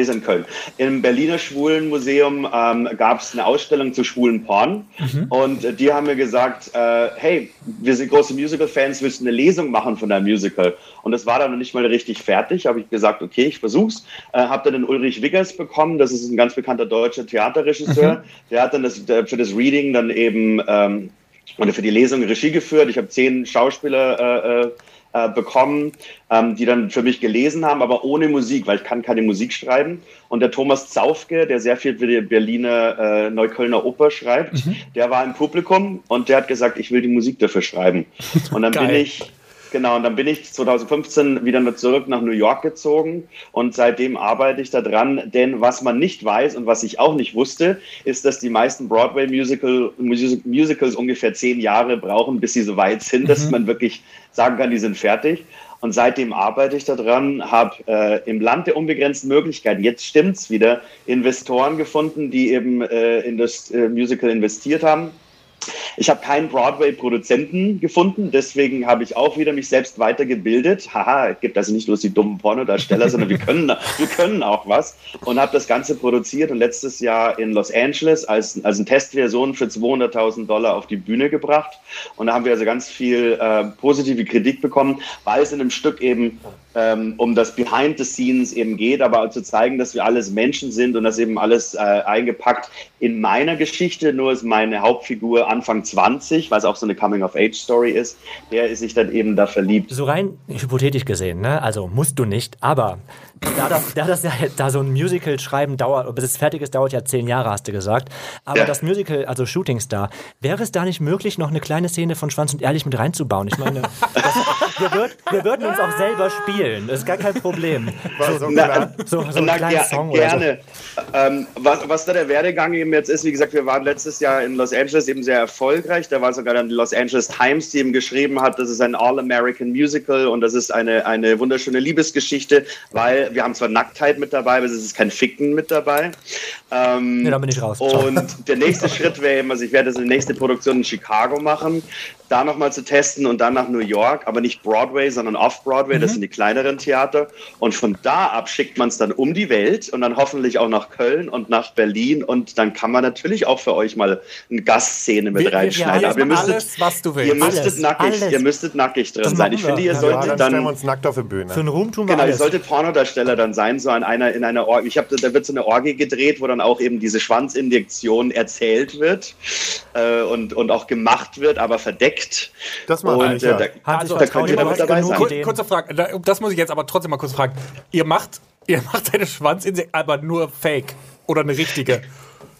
Seid in Köln. Im Berliner Schwulenmuseum ähm, gab es eine Ausstellung zu schwulen Porn. Und äh, die haben mir gesagt, äh, hey, wir sind große Musical-Fans, willst du eine Lesung machen von deinem Musical? Und das war dann noch nicht mal richtig fertig. Habe ich gesagt, okay, ich versuch's. Äh, habe dann den Ulrich Wiggers bekommen. Das ist ein ganz bekannter deutscher Theaterregisseur. Der hat dann das, für das Reading dann eben ähm, oder für die Lesung Regie geführt. Ich habe zehn Schauspieler äh, äh, bekommen, ähm, die dann für mich gelesen haben, aber ohne Musik, weil ich kann keine Musik schreiben. Und der Thomas Zaufke, der sehr viel für die Berliner äh, Neuköllner Oper schreibt, der war im Publikum und der hat gesagt, ich will die Musik dafür schreiben. Und dann bin ich Genau, und dann bin ich 2015 wieder zurück nach New York gezogen und seitdem arbeite ich da dran. Denn was man nicht weiß und was ich auch nicht wusste, ist, dass die meisten Broadway-Musical, Musicals ungefähr zehn Jahre brauchen, bis sie so weit sind, mhm. dass man wirklich sagen kann, die sind fertig. Und seitdem arbeite ich daran, habe äh, im Land der unbegrenzten Möglichkeiten, jetzt stimmt's wieder, Investoren gefunden, die eben äh, in das äh, Musical investiert haben ich habe keinen Broadway-Produzenten gefunden, deswegen habe ich auch wieder mich selbst weitergebildet. Haha, es gibt also nicht bloß die dummen Pornodarsteller, sondern wir können, wir können auch was. Und habe das Ganze produziert und letztes Jahr in Los Angeles als, als eine Testversion für 200.000 Dollar auf die Bühne gebracht. Und da haben wir also ganz viel äh, positive Kritik bekommen, weil es in einem Stück eben ähm, um das Behind the Scenes eben geht, aber zu zeigen, dass wir alles Menschen sind und das eben alles äh, eingepackt in meiner Geschichte. Nur ist meine Hauptfigur Anfang 20, weil es auch so eine Coming-of-Age-Story ist, der ist sich dann eben da verliebt. So rein hypothetisch gesehen, ne? also musst du nicht, aber da das, da das ja da so ein Musical schreiben dauert, bis es fertig ist, dauert ja zehn Jahre, hast du gesagt. Aber ja. das Musical, also Shooting Star, wäre es da nicht möglich, noch eine kleine Szene von Schwanz und Ehrlich mit reinzubauen? Ich meine, das, wir, würd, wir, würden uns auch selber spielen, das ist gar kein Problem. So, na, so, so na, ja, Song gerne. So. Ähm, was, was da der Werdegang eben jetzt ist, wie gesagt, wir waren letztes Jahr in Los Angeles eben sehr erfolgreich. Da war sogar dann die Los Angeles Times, die eben geschrieben hat, das ist ein All-American Musical und das ist eine, eine wunderschöne Liebesgeschichte, weil wir haben zwar Nacktheit mit dabei, aber es ist kein Ficken mit dabei. Ähm, nee, da bin ich raus. Und der nächste Schritt wäre eben, also ich werde das in der nächste Produktion in Chicago machen, da nochmal zu testen und dann nach New York, aber nicht Broadway, sondern Off-Broadway, mhm. das sind die kleineren Theater. Und von da ab schickt man es dann um die Welt und dann hoffentlich auch nach Köln und nach Berlin und dann kann man natürlich auch für euch mal eine Gastszene mit wir, reinschneiden. Wir, aber ihr müsstet, alles, was du willst. Ihr müsstet, alles, nackig, alles. Ihr müsstet nackig drin sein. Ich finde, ihr solltet dann... stellen wir uns nackt auf die Bühne. Für einen Ruhm tun wir Genau, alles. ihr solltet Pornodarsteller dann sein, so an einer, in einer Orgie. Ich habe, da wird so eine Orgie gedreht, wo dann auch eben diese Schwanzinjektion erzählt wird äh, und, und auch gemacht wird, aber verdeckt. Das mache und, ich, ja. Da, also, da könnt ihr damit dabei sein. Kur kurze Frage, das muss ich jetzt aber trotzdem mal kurz fragen. Ihr macht, ihr macht eine Schwanzinjektion, aber nur fake oder eine richtige?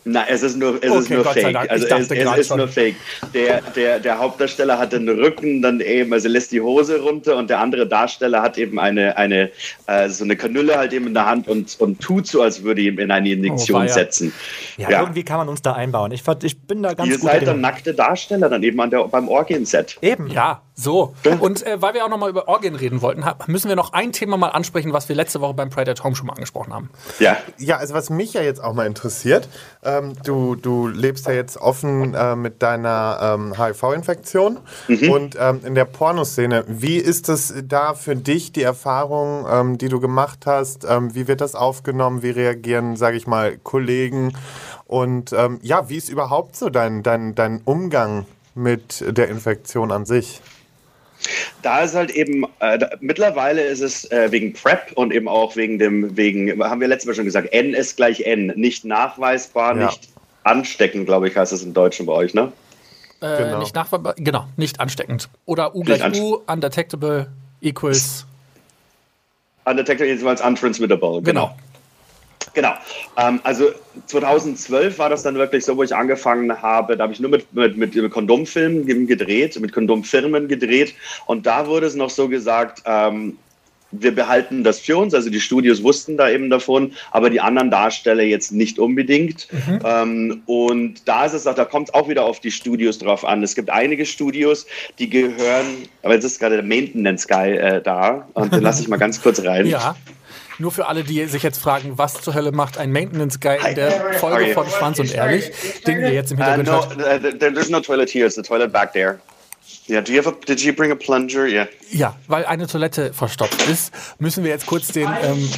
Nein, es ist nur, es okay, ist nur Fake. Also es, es ist nur Fake. Der, der, der Hauptdarsteller hat den Rücken dann eben, also lässt die Hose runter und der andere Darsteller hat eben eine, eine äh, so eine Kanüle halt eben in der Hand und, und tut so, als würde ihm in eine Injektion oh, setzen. Ja, ja, irgendwie kann man uns da einbauen. Ich, ich bin da ganz Ihr gut seid dann nackte Darsteller dann eben an der, beim Orgien-Set. Eben. Ja, so. Und äh, weil wir auch noch mal über Orgien reden wollten, müssen wir noch ein Thema mal ansprechen, was wir letzte Woche beim Pride at Home schon mal angesprochen haben. Ja. Ja, also was mich ja jetzt auch mal interessiert, ähm, du, du lebst ja jetzt offen äh, mit deiner ähm, HIV-Infektion mhm. und ähm, in der Pornoszene. Wie ist es da für dich, die Erfahrung, ähm, die du gemacht hast? Ähm, wie wird das aufgenommen? Wie reagieren, sage ich mal, Kollegen? Und ähm, ja, wie ist überhaupt so dein, dein, dein Umgang mit der Infektion an sich? Da ist halt eben, äh, da, mittlerweile ist es äh, wegen PrEP und eben auch wegen dem, wegen, haben wir letztes Mal schon gesagt, N ist gleich N. Nicht nachweisbar, ja. nicht ansteckend, glaube ich, heißt es im Deutschen bei euch, ne? Äh, genau. Nicht nachweisbar, genau, nicht ansteckend. Oder U gleich U, undetectable equals. Undetectable equals untransmittable, genau. genau. Genau. Ähm, also 2012 war das dann wirklich so, wo ich angefangen habe. Da habe ich nur mit, mit, mit Kondomfilmen gedreht, mit Kondomfirmen gedreht. Und da wurde es noch so gesagt, ähm, wir behalten das für uns, also die Studios wussten da eben davon, aber die anderen Darsteller jetzt nicht unbedingt. Mhm. Ähm, und da ist es auch, da kommt es auch wieder auf die Studios drauf an. Es gibt einige Studios, die gehören, aber jetzt ist gerade der Maintenance Guy äh, da und den lasse ich mal ganz kurz rein. Ja. Nur für alle, die sich jetzt fragen, was zur Hölle macht ein Maintenance Guy in der Folge von Schwanz und Ehrlich, den ihr jetzt im Hintergrund uh, no, hört. Uh, there's no toilet here, it's the toilet back there. Yeah, do you have a, did you bring a plunger? Yeah. Ja, weil eine Toilette verstopft ist, müssen wir jetzt kurz den, ähm,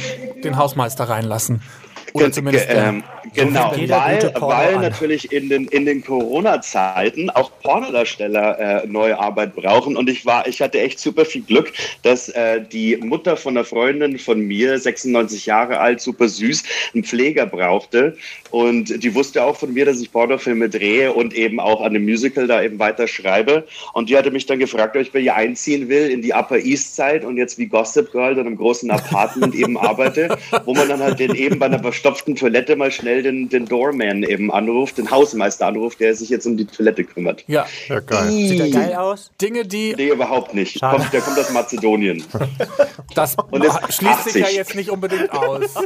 den Hausmeister reinlassen. Oder zumindest. Ähm, genau, weil, weil natürlich in den, in den Corona-Zeiten auch Pornodarsteller äh, neue Arbeit brauchen. Und ich war, ich hatte echt super viel Glück, dass äh, die Mutter von einer Freundin von mir, 96 Jahre alt, super süß, einen Pfleger brauchte. Und die wusste auch von mir, dass ich Pornofilme drehe und eben auch an dem Musical da eben weiter schreibe. Und die hatte mich dann gefragt, ob ich bei ihr einziehen will in die Upper East Side und jetzt wie Gossip Girl dann im großen Apartment eben arbeite, wo man dann halt den eben bei einer verstopften Toilette mal schnell den, den Doorman eben anruft, den Hausmeister anruft, der sich jetzt um die Toilette kümmert. Ja. Ja, geil. Sieht er geil aus? Dinge, die. Nee, überhaupt nicht. Kommt, der kommt aus Mazedonien. Das Und ist schließt sich ja 80. jetzt nicht unbedingt aus.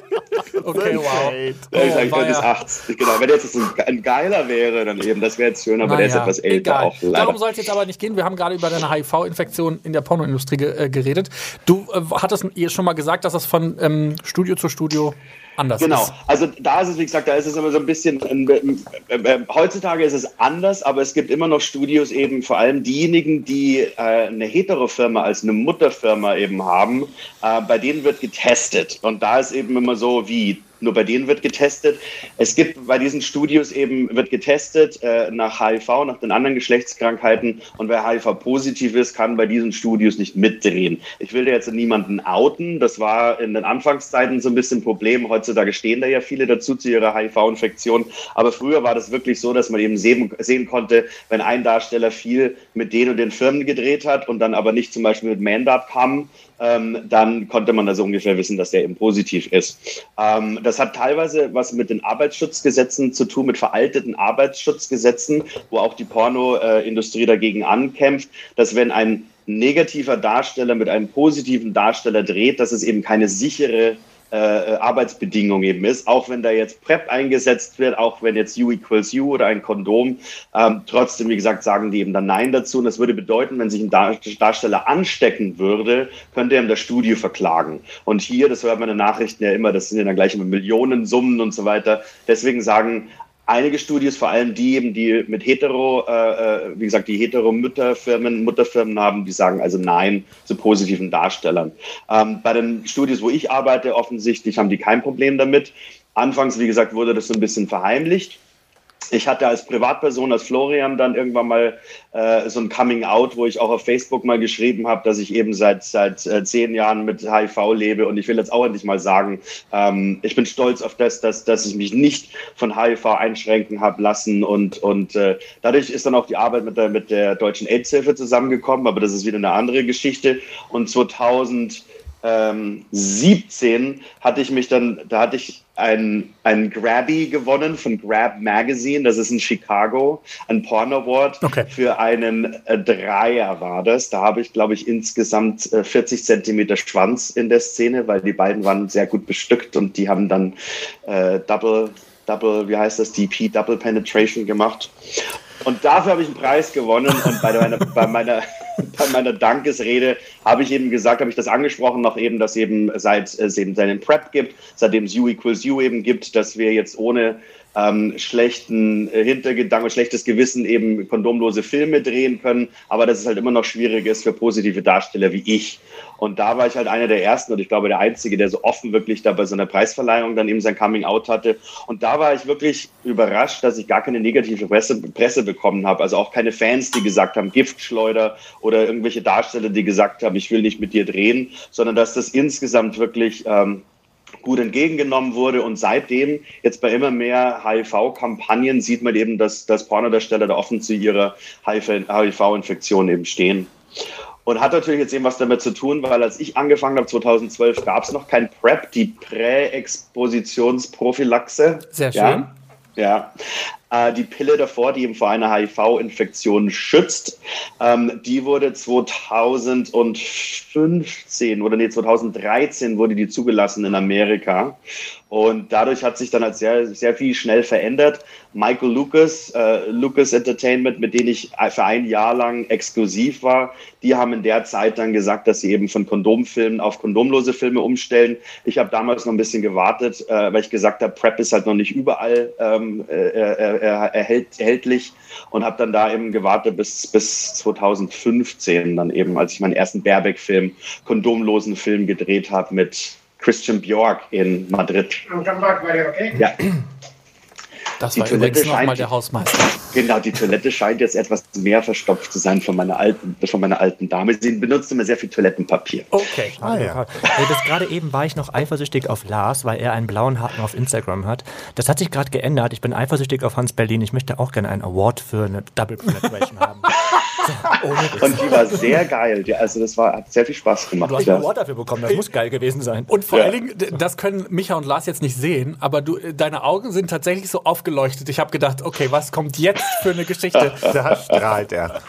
Okay, wow. Der ist Oh, eigentlich war nur bis ja- 80. Genau, wenn jetzt ein, ein geiler wäre, dann eben, das wäre jetzt schön, aber der ist etwas älter egal. auch leider. Darum soll es jetzt aber nicht gehen. Wir haben gerade über deine HIV-Infektion in der Pornoindustrie ge äh, geredet. Du äh, hattest ihr schon mal gesagt, dass das von ähm, Studio zu Studio anders Genau, ist. also da ist es, wie gesagt, da ist es immer so ein bisschen, ähm, äh, heutzutage ist es anders, aber es gibt immer noch Studios eben, vor allem diejenigen, die äh, eine Hetero-Firma als eine Mutterfirma eben haben, äh, bei denen wird getestet. Und da ist eben immer so, wie nur bei denen wird getestet. Es gibt bei diesen Studios eben, wird getestet äh, nach HIV, nach den anderen Geschlechtskrankheiten. Und wer HIV-positiv ist, kann bei diesen Studios nicht mitdrehen. Ich will da jetzt niemanden outen. Das war in den Anfangszeiten so ein bisschen ein Problem. Heutzutage stehen da ja viele dazu zu ihrer HIV-Infektion. Aber früher war das wirklich so, dass man eben sehen, sehen konnte, wenn ein Darsteller viel mit den und den Firmen gedreht hat und dann aber nicht zum Beispiel mit Mandat kam, ähm, dann konnte man also ungefähr wissen, dass der eben positiv ist. Ähm, das hat teilweise was mit den Arbeitsschutzgesetzen zu tun, mit veralteten Arbeitsschutzgesetzen, wo auch die Pornoindustrie dagegen ankämpft, dass wenn ein negativer Darsteller mit einem positiven Darsteller dreht, dass es eben keine sichere äh, Arbeitsbedingung eben ist, auch wenn da jetzt PrEP eingesetzt wird, auch wenn jetzt U equals U oder ein Kondom, ähm, trotzdem, wie gesagt, sagen die eben dann Nein dazu. Und das würde bedeuten, wenn sich ein Dar Darsteller anstecken würde, könnte er das Studio verklagen. Und hier, das hört man in den Nachrichten ja immer, das sind ja dann gleich immer Millionensummen und so weiter. Deswegen sagen einige Studios, vor allem die eben, die mit hetero, äh, äh, wie gesagt, die hetero-Mütterfirmen, Mutterfirmen haben, die sagen also Nein zu positiven Darstellern. Ähm, bei den Studios, wo ich arbeite, offensichtlich haben die kein Problem damit. Anfangs, wie gesagt, wurde das so ein bisschen verheimlicht. Ich hatte als Privatperson, als Florian, dann irgendwann mal äh, so ein Coming Out, wo ich auch auf Facebook mal geschrieben habe, dass ich eben seit seit äh, zehn Jahren mit HIV lebe. Und ich will jetzt auch endlich mal sagen, ähm, ich bin stolz auf das, dass, dass ich mich nicht von HIV einschränken habe lassen. Und, und äh, dadurch ist dann auch die Arbeit mit der, mit der Deutschen AIDS-Hilfe zusammengekommen. Aber das ist wieder eine andere Geschichte. Und 2000 ähm, 17 hatte ich mich dann, da hatte ich ein, ein Grabby gewonnen von Grab Magazine, das ist in Chicago, ein Porn Award Okay. für einen äh, Dreier war das. Da habe ich, glaube ich, insgesamt äh, 40 Zentimeter Schwanz in der Szene, weil die beiden waren sehr gut bestückt und die haben dann äh, Double, Double, wie heißt das, DP, Double Penetration gemacht. Und dafür habe ich einen Preis gewonnen und bei meiner, bei meiner, bei meiner Dankesrede habe ich eben gesagt, habe ich das angesprochen, noch eben, dass eben seit es eben seinen Prep gibt, seitdem es U equals U eben gibt, dass wir jetzt ohne ähm, schlechten äh, Hintergedanken, schlechtes Gewissen eben kondomlose Filme drehen können, aber dass es halt immer noch schwierig ist für positive Darsteller wie ich. Und da war ich halt einer der ersten und ich glaube der Einzige, der so offen wirklich da bei so einer Preisverleihung dann eben sein Coming Out hatte. Und da war ich wirklich überrascht, dass ich gar keine negative Presse, Presse bekommen habe. Also auch keine Fans, die gesagt haben, Giftschleuder oder irgendwelche Darsteller, die gesagt haben, ich will nicht mit dir drehen, sondern dass das insgesamt wirklich ähm, gut entgegengenommen wurde. Und seitdem, jetzt bei immer mehr HIV-Kampagnen, sieht man eben, dass, dass Pornodarsteller da offen zu ihrer HIV-Infektion eben stehen. Und hat natürlich jetzt eben was damit zu tun, weil als ich angefangen habe, 2012, gab es noch kein PrEP, die Präexpositionsprophylaxe. Sehr schön. Ja, ja. Äh, die Pille davor, die eben vor einer HIV-Infektion schützt, ähm, die wurde 2015 oder nee, 2013 wurde die zugelassen in Amerika. Und dadurch hat sich dann halt sehr, sehr viel schnell verändert. Michael Lucas, äh, Lucas Entertainment, mit denen ich für ein Jahr lang exklusiv war, die haben in der Zeit dann gesagt, dass sie eben von Kondomfilmen auf kondomlose Filme umstellen. Ich habe damals noch ein bisschen gewartet, äh, weil ich gesagt habe, PrEP ist halt noch nicht überall ähm, äh, äh, erhält, erhältlich und habe dann da eben gewartet bis, bis 2015 dann eben, als ich meinen ersten Baerbeck-Film, kondomlosen Film gedreht habe mit Christian Bjork in Madrid. I'll come back, buddy, okay? Ja, Das Die war Toilette übrigens nochmal der Hausmeister. Genau. Die Toilette scheint jetzt etwas mehr verstopft zu sein von meiner alten, von meiner alten Dame. Sie benutzt immer sehr viel Toilettenpapier. Okay. Ah, ja. Hey, bis gerade eben war ich noch eifersüchtig auf Lars, weil er einen blauen Haken auf Instagram hat. Das hat sich gerade geändert. Ich bin eifersüchtig auf Hans Berlin. Ich möchte auch gerne einen Award für eine Double Penetration haben. und die war sehr geil. Die, also das war, hat sehr viel Spaß gemacht. Du hast einen Award dafür bekommen, das muss geil gewesen sein. Und vor Ja. allen Dingen, das können Micha und Lars jetzt nicht sehen, aber du, äh, deine Augen sind tatsächlich so aufgeleuchtet. Ich habe gedacht, okay, was kommt jetzt für eine Geschichte? Da strahlt er.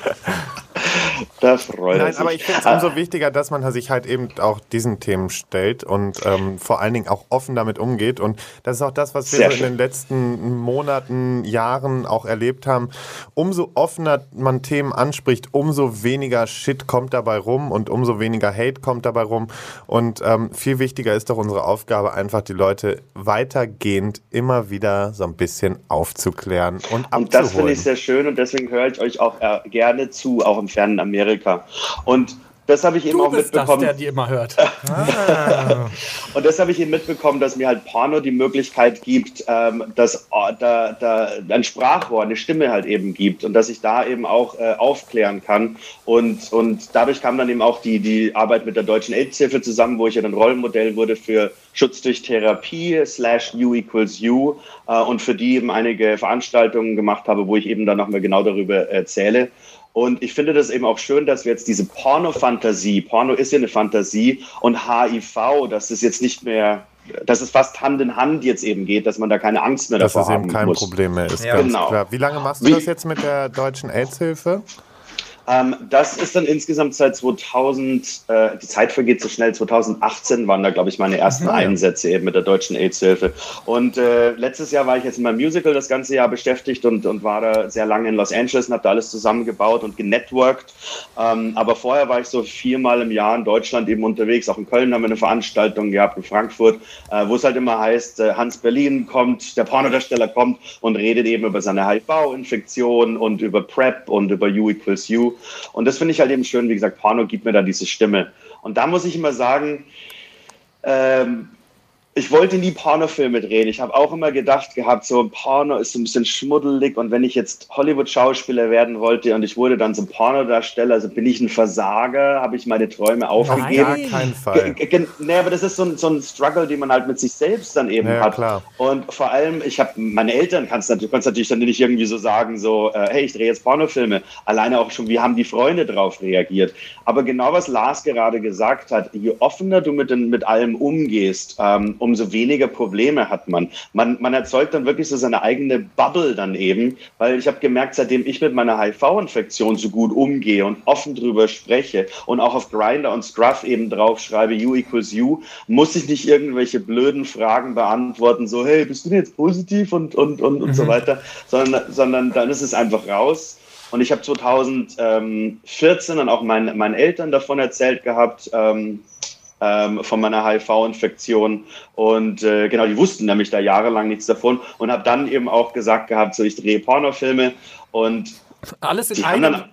Da freut Nein, aber ich finde es umso wichtiger, dass man sich halt eben auch diesen Themen stellt und ähm, vor allen Dingen auch offen damit umgeht. Und das ist auch das, was wir Sehr so in schön. den letzten Monaten, Jahren auch erlebt haben. Umso offener man Themen anspricht, umso weniger Shit kommt dabei rum und umso weniger Hate kommt dabei rum. Und ähm, viel wichtiger ist doch unsere Aufgabe, einfach die Leute weitergehend immer wieder so ein bisschen aufzuklären und abzuholen. Und das finde ich sehr schön und deswegen höre ich euch auch äh, gerne zu, auch im fernen Amerika. Und das habe ich eben Du auch bist das, mitbekommen. der die immer hört. Und das habe ich eben mitbekommen, dass mir halt Porno die Möglichkeit gibt, ähm, dass oh, da, da ein Sprachrohr, eine Stimme halt eben gibt und dass ich da eben auch äh, aufklären kann. Und, und dadurch kam dann eben auch die, die Arbeit mit der Deutschen AIDS-Hilfe zusammen, wo ich ja dann Rollenmodell wurde für Schutz durch Therapie slash U equals U äh, und für die eben einige Veranstaltungen gemacht habe, wo ich eben dann nochmal genau darüber erzähle. Und ich finde das eben auch schön, dass wir jetzt diese Porno-Fantasie, Porno ist ja eine Fantasie und HIV, dass es jetzt nicht mehr, dass es fast Hand in Hand jetzt eben geht, dass man da keine Angst mehr dass davor es eben haben kein muss. Problem mehr ist, Ja. ganz Genau. klar. Wie lange machst du Wie- das jetzt mit der deutschen AIDS-Hilfe? Ähm, das ist dann insgesamt seit 2000, äh, die Zeit vergeht so schnell, 2018 waren da, glaube ich, meine ersten ja. Einsätze eben mit der Deutschen AIDS-Hilfe. Und äh, letztes Jahr war ich jetzt in meinem Musical das ganze Jahr beschäftigt und, und war da sehr lange in Los Angeles und habe da alles zusammengebaut und genetworked. Ähm, aber vorher war ich so viermal im Jahr in Deutschland eben unterwegs. Auch in Köln haben wir eine Veranstaltung gehabt, in Frankfurt, äh, wo es halt immer heißt, äh, Hans Berlin kommt, der Pornodarsteller kommt und redet eben über seine HIV-Infektion und über PrEP und über U equals Und das finde ich halt eben schön. Wie gesagt, Porno gibt mir da diese Stimme. Und da muss ich immer sagen, ähm, ich wollte nie Pornofilme drehen. Ich habe auch immer gedacht gehabt, so Porno ist so ein bisschen schmuddelig und wenn ich jetzt Hollywood-Schauspieler werden wollte und ich wurde dann so Pornodarsteller, also bin ich ein Versager, habe ich meine Träume aufgegeben. Gar keinen Fall. Nee, aber das ist so ein, so ein Struggle, den man halt mit sich selbst dann eben Ja, hat. klar. Und vor allem, ich habe meine Eltern, kannst du kannst natürlich dann nicht irgendwie so sagen, so, äh, hey, ich drehe jetzt Pornofilme. Alleine auch schon, wie haben die Freunde darauf reagiert. Aber genau was Lars gerade gesagt hat, je offener du mit, den, mit allem umgehst, ähm, umso weniger Probleme hat man. man. Man erzeugt dann wirklich so seine eigene Bubble dann eben, weil ich habe gemerkt, seitdem ich mit meiner HIV-Infektion so gut umgehe und offen drüber spreche und auch auf Grinder und Scruff eben drauf schreibe, U equals U, muss ich nicht irgendwelche blöden Fragen beantworten, so, hey, bist du denn jetzt positiv und, und, und, und so weiter, sondern, sondern dann ist es einfach raus. Und ich habe 2014 dann auch meinen, meinen Eltern davon erzählt gehabt, ähm, ähm, von meiner HIV-Infektion. Und äh, genau, die wussten nämlich da jahrelang nichts davon und habe dann eben auch gesagt gehabt, so ich drehe Pornofilme und Alles in Die einem. dann-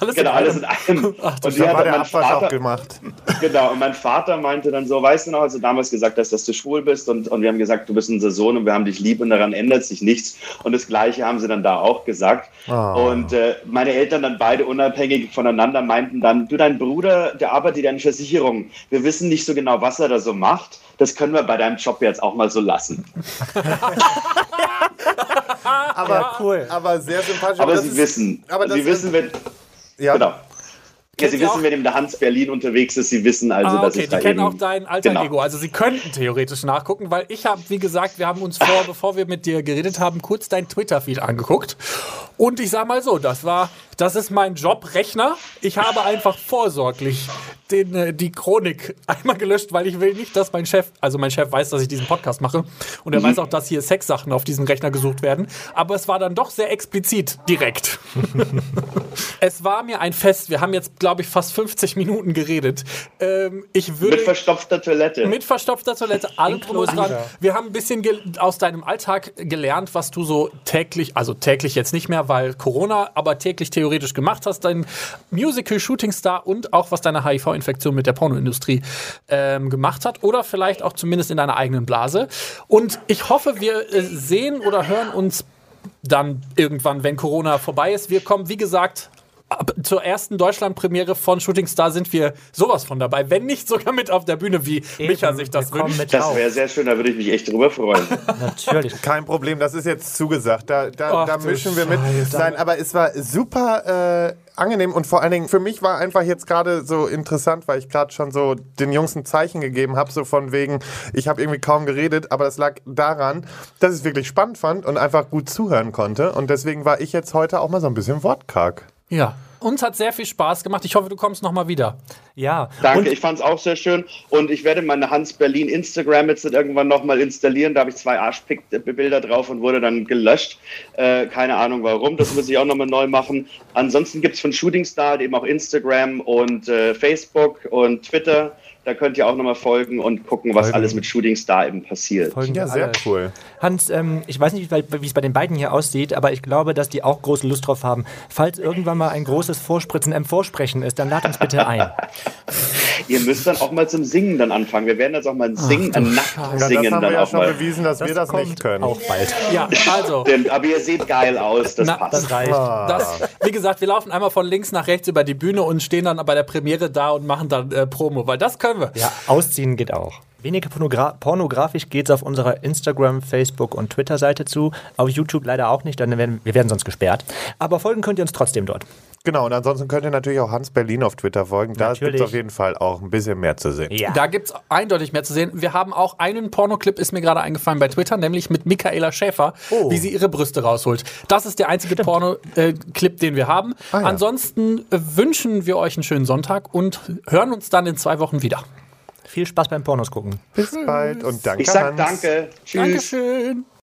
alles genau, in alles in einem. Ach, und die Da hat dann mein Abwasch auch Vater, gemacht. Genau, und mein Vater meinte dann so, weißt du noch, als du damals gesagt hast, dass du schwul bist und, und wir haben gesagt, du bist unser Sohn und wir haben dich lieb und daran ändert sich nichts. Und das Gleiche haben sie dann da auch gesagt. Oh. Und äh, meine Eltern dann beide unabhängig voneinander meinten dann, du, dein Bruder, der arbeitet ja in Versicherung. Wir wissen nicht so genau, was er da so macht. Das können wir bei deinem Job jetzt auch mal so lassen. Aber, Ja, cool. aber sehr sympathisch. Aber das sie ist- wissen, aber das sie ist- wissen, wenn, Ja, genau. Ja, sie wissen, wenn eben der Hans Berlin unterwegs ist, sie wissen also, Ah, dass okay, ich die da kennen eben, auch dein alter Genau. Ego. Also sie könnten theoretisch nachgucken, weil ich habe, wie gesagt, wir haben uns vor, bevor wir mit dir geredet haben, kurz dein Twitter-Feed angeguckt. Und ich sag mal so, das war, das ist mein Jobrechner. Ich habe einfach vorsorglich den, äh, die Chronik einmal gelöscht, weil ich will nicht, dass mein Chef, also mein Chef weiß, dass ich diesen Podcast mache und er weiß auch, dass hier Sexsachen auf diesem Rechner gesucht werden. Aber es war dann doch sehr explizit direkt. es war mir ein Fest. Wir haben jetzt, glaube ich, fast 50 Minuten geredet. Ähm, ich würde Mit verstopfter Toilette. mit verstopfter Toilette, allem drum dran. Wir haben ein bisschen aus deinem Alltag gelernt, was du so täglich, also täglich jetzt nicht mehr, weil Corona, aber täglich theoretisch gemacht hast, dein Musical-Shooting-Star und auch was deine HIV-Infektion mit der Pornoindustrie ähm, gemacht hat oder vielleicht auch zumindest in deiner eigenen Blase. Und ich hoffe, wir äh, sehen oder hören uns dann irgendwann, wenn Corona vorbei ist. Wir kommen, wie gesagt, zur ersten Deutschlandpremiere von Shooting Star sind wir sowas von dabei, wenn nicht sogar mit auf der Bühne, wie Micha sich das wünscht. Das wäre sehr schön, da würde ich mich echt drüber freuen. Natürlich. Kein Problem, das ist jetzt zugesagt. Da, da, Ach da mischen wir mit. Scheiße. Nein, aber es war super äh, angenehm und vor allen Dingen für mich war einfach jetzt gerade so interessant, weil ich gerade schon so den Jungs ein Zeichen gegeben habe, so von wegen, ich habe irgendwie kaum geredet, aber das lag daran, dass ich es wirklich spannend fand und einfach gut zuhören konnte und deswegen war ich jetzt heute auch mal so ein bisschen wortkarg. Ja. Uns hat sehr viel Spaß gemacht. Ich hoffe, du kommst nochmal wieder. Ja. Danke, Und ich fand es auch sehr schön. Und ich werde meine Hans Berlin Instagram jetzt irgendwann nochmal installieren. Da habe ich zwei Arschpick-Bilder drauf und wurde dann gelöscht. Äh, keine Ahnung warum. Das muss ich auch nochmal neu machen. Ansonsten gibt es von Shooting Star eben auch Instagram und äh, Facebook und Twitter. Da könnt ihr auch nochmal folgen und gucken, was Folgen. alles mit Shooting Star eben passiert. folgen Ja, sehr alle. cool. Hans, ähm, ich weiß nicht, wie es bei den beiden hier aussieht, aber ich glaube, dass die auch große Lust drauf haben. Falls irgendwann mal ein großes Vorspritzen im Vorsprechen ist, dann lad uns bitte ein. Ihr müsst dann auch mal zum Singen dann anfangen. Wir werden jetzt auch mal ein Singen, ein Ja, das Nachtsingen haben wir dann ja auch schon mal. bewiesen, dass wir das nicht können. Auch bald. Ja, also. Denn, aber ihr seht geil aus, das Na, passt. Das reicht. Das, wie gesagt, wir laufen einmal von links nach rechts über die Bühne und stehen dann bei der Premiere da und machen dann äh, Promo, weil das können wir. Ja, ausziehen geht auch. Weniger pornogra pornografisch geht's auf unserer Instagram, Facebook und Twitter-Seite zu. Auf YouTube leider auch nicht, dann werden wir werden sonst gesperrt. Aber folgen könnt ihr uns trotzdem dort. Genau, und ansonsten könnt ihr natürlich auch Hans Berlin auf Twitter folgen. Da gibt es auf jeden Fall auch ein bisschen mehr zu sehen. Ja. Da gibt's eindeutig mehr zu sehen. Wir haben auch einen Pornoclip, ist mir gerade eingefallen bei Twitter, nämlich mit Michaela Schäfer, Oh. wie sie ihre Brüste rausholt. Das ist der einzige Porno-Clip, den wir haben. Ah, ja. Ansonsten wünschen wir euch einen schönen Sonntag und hören uns dann in zwei Wochen wieder. Viel Spaß beim Pornos gucken. Bis bald und danke, Ich sag Hans. danke. Tschüss. Dankeschön.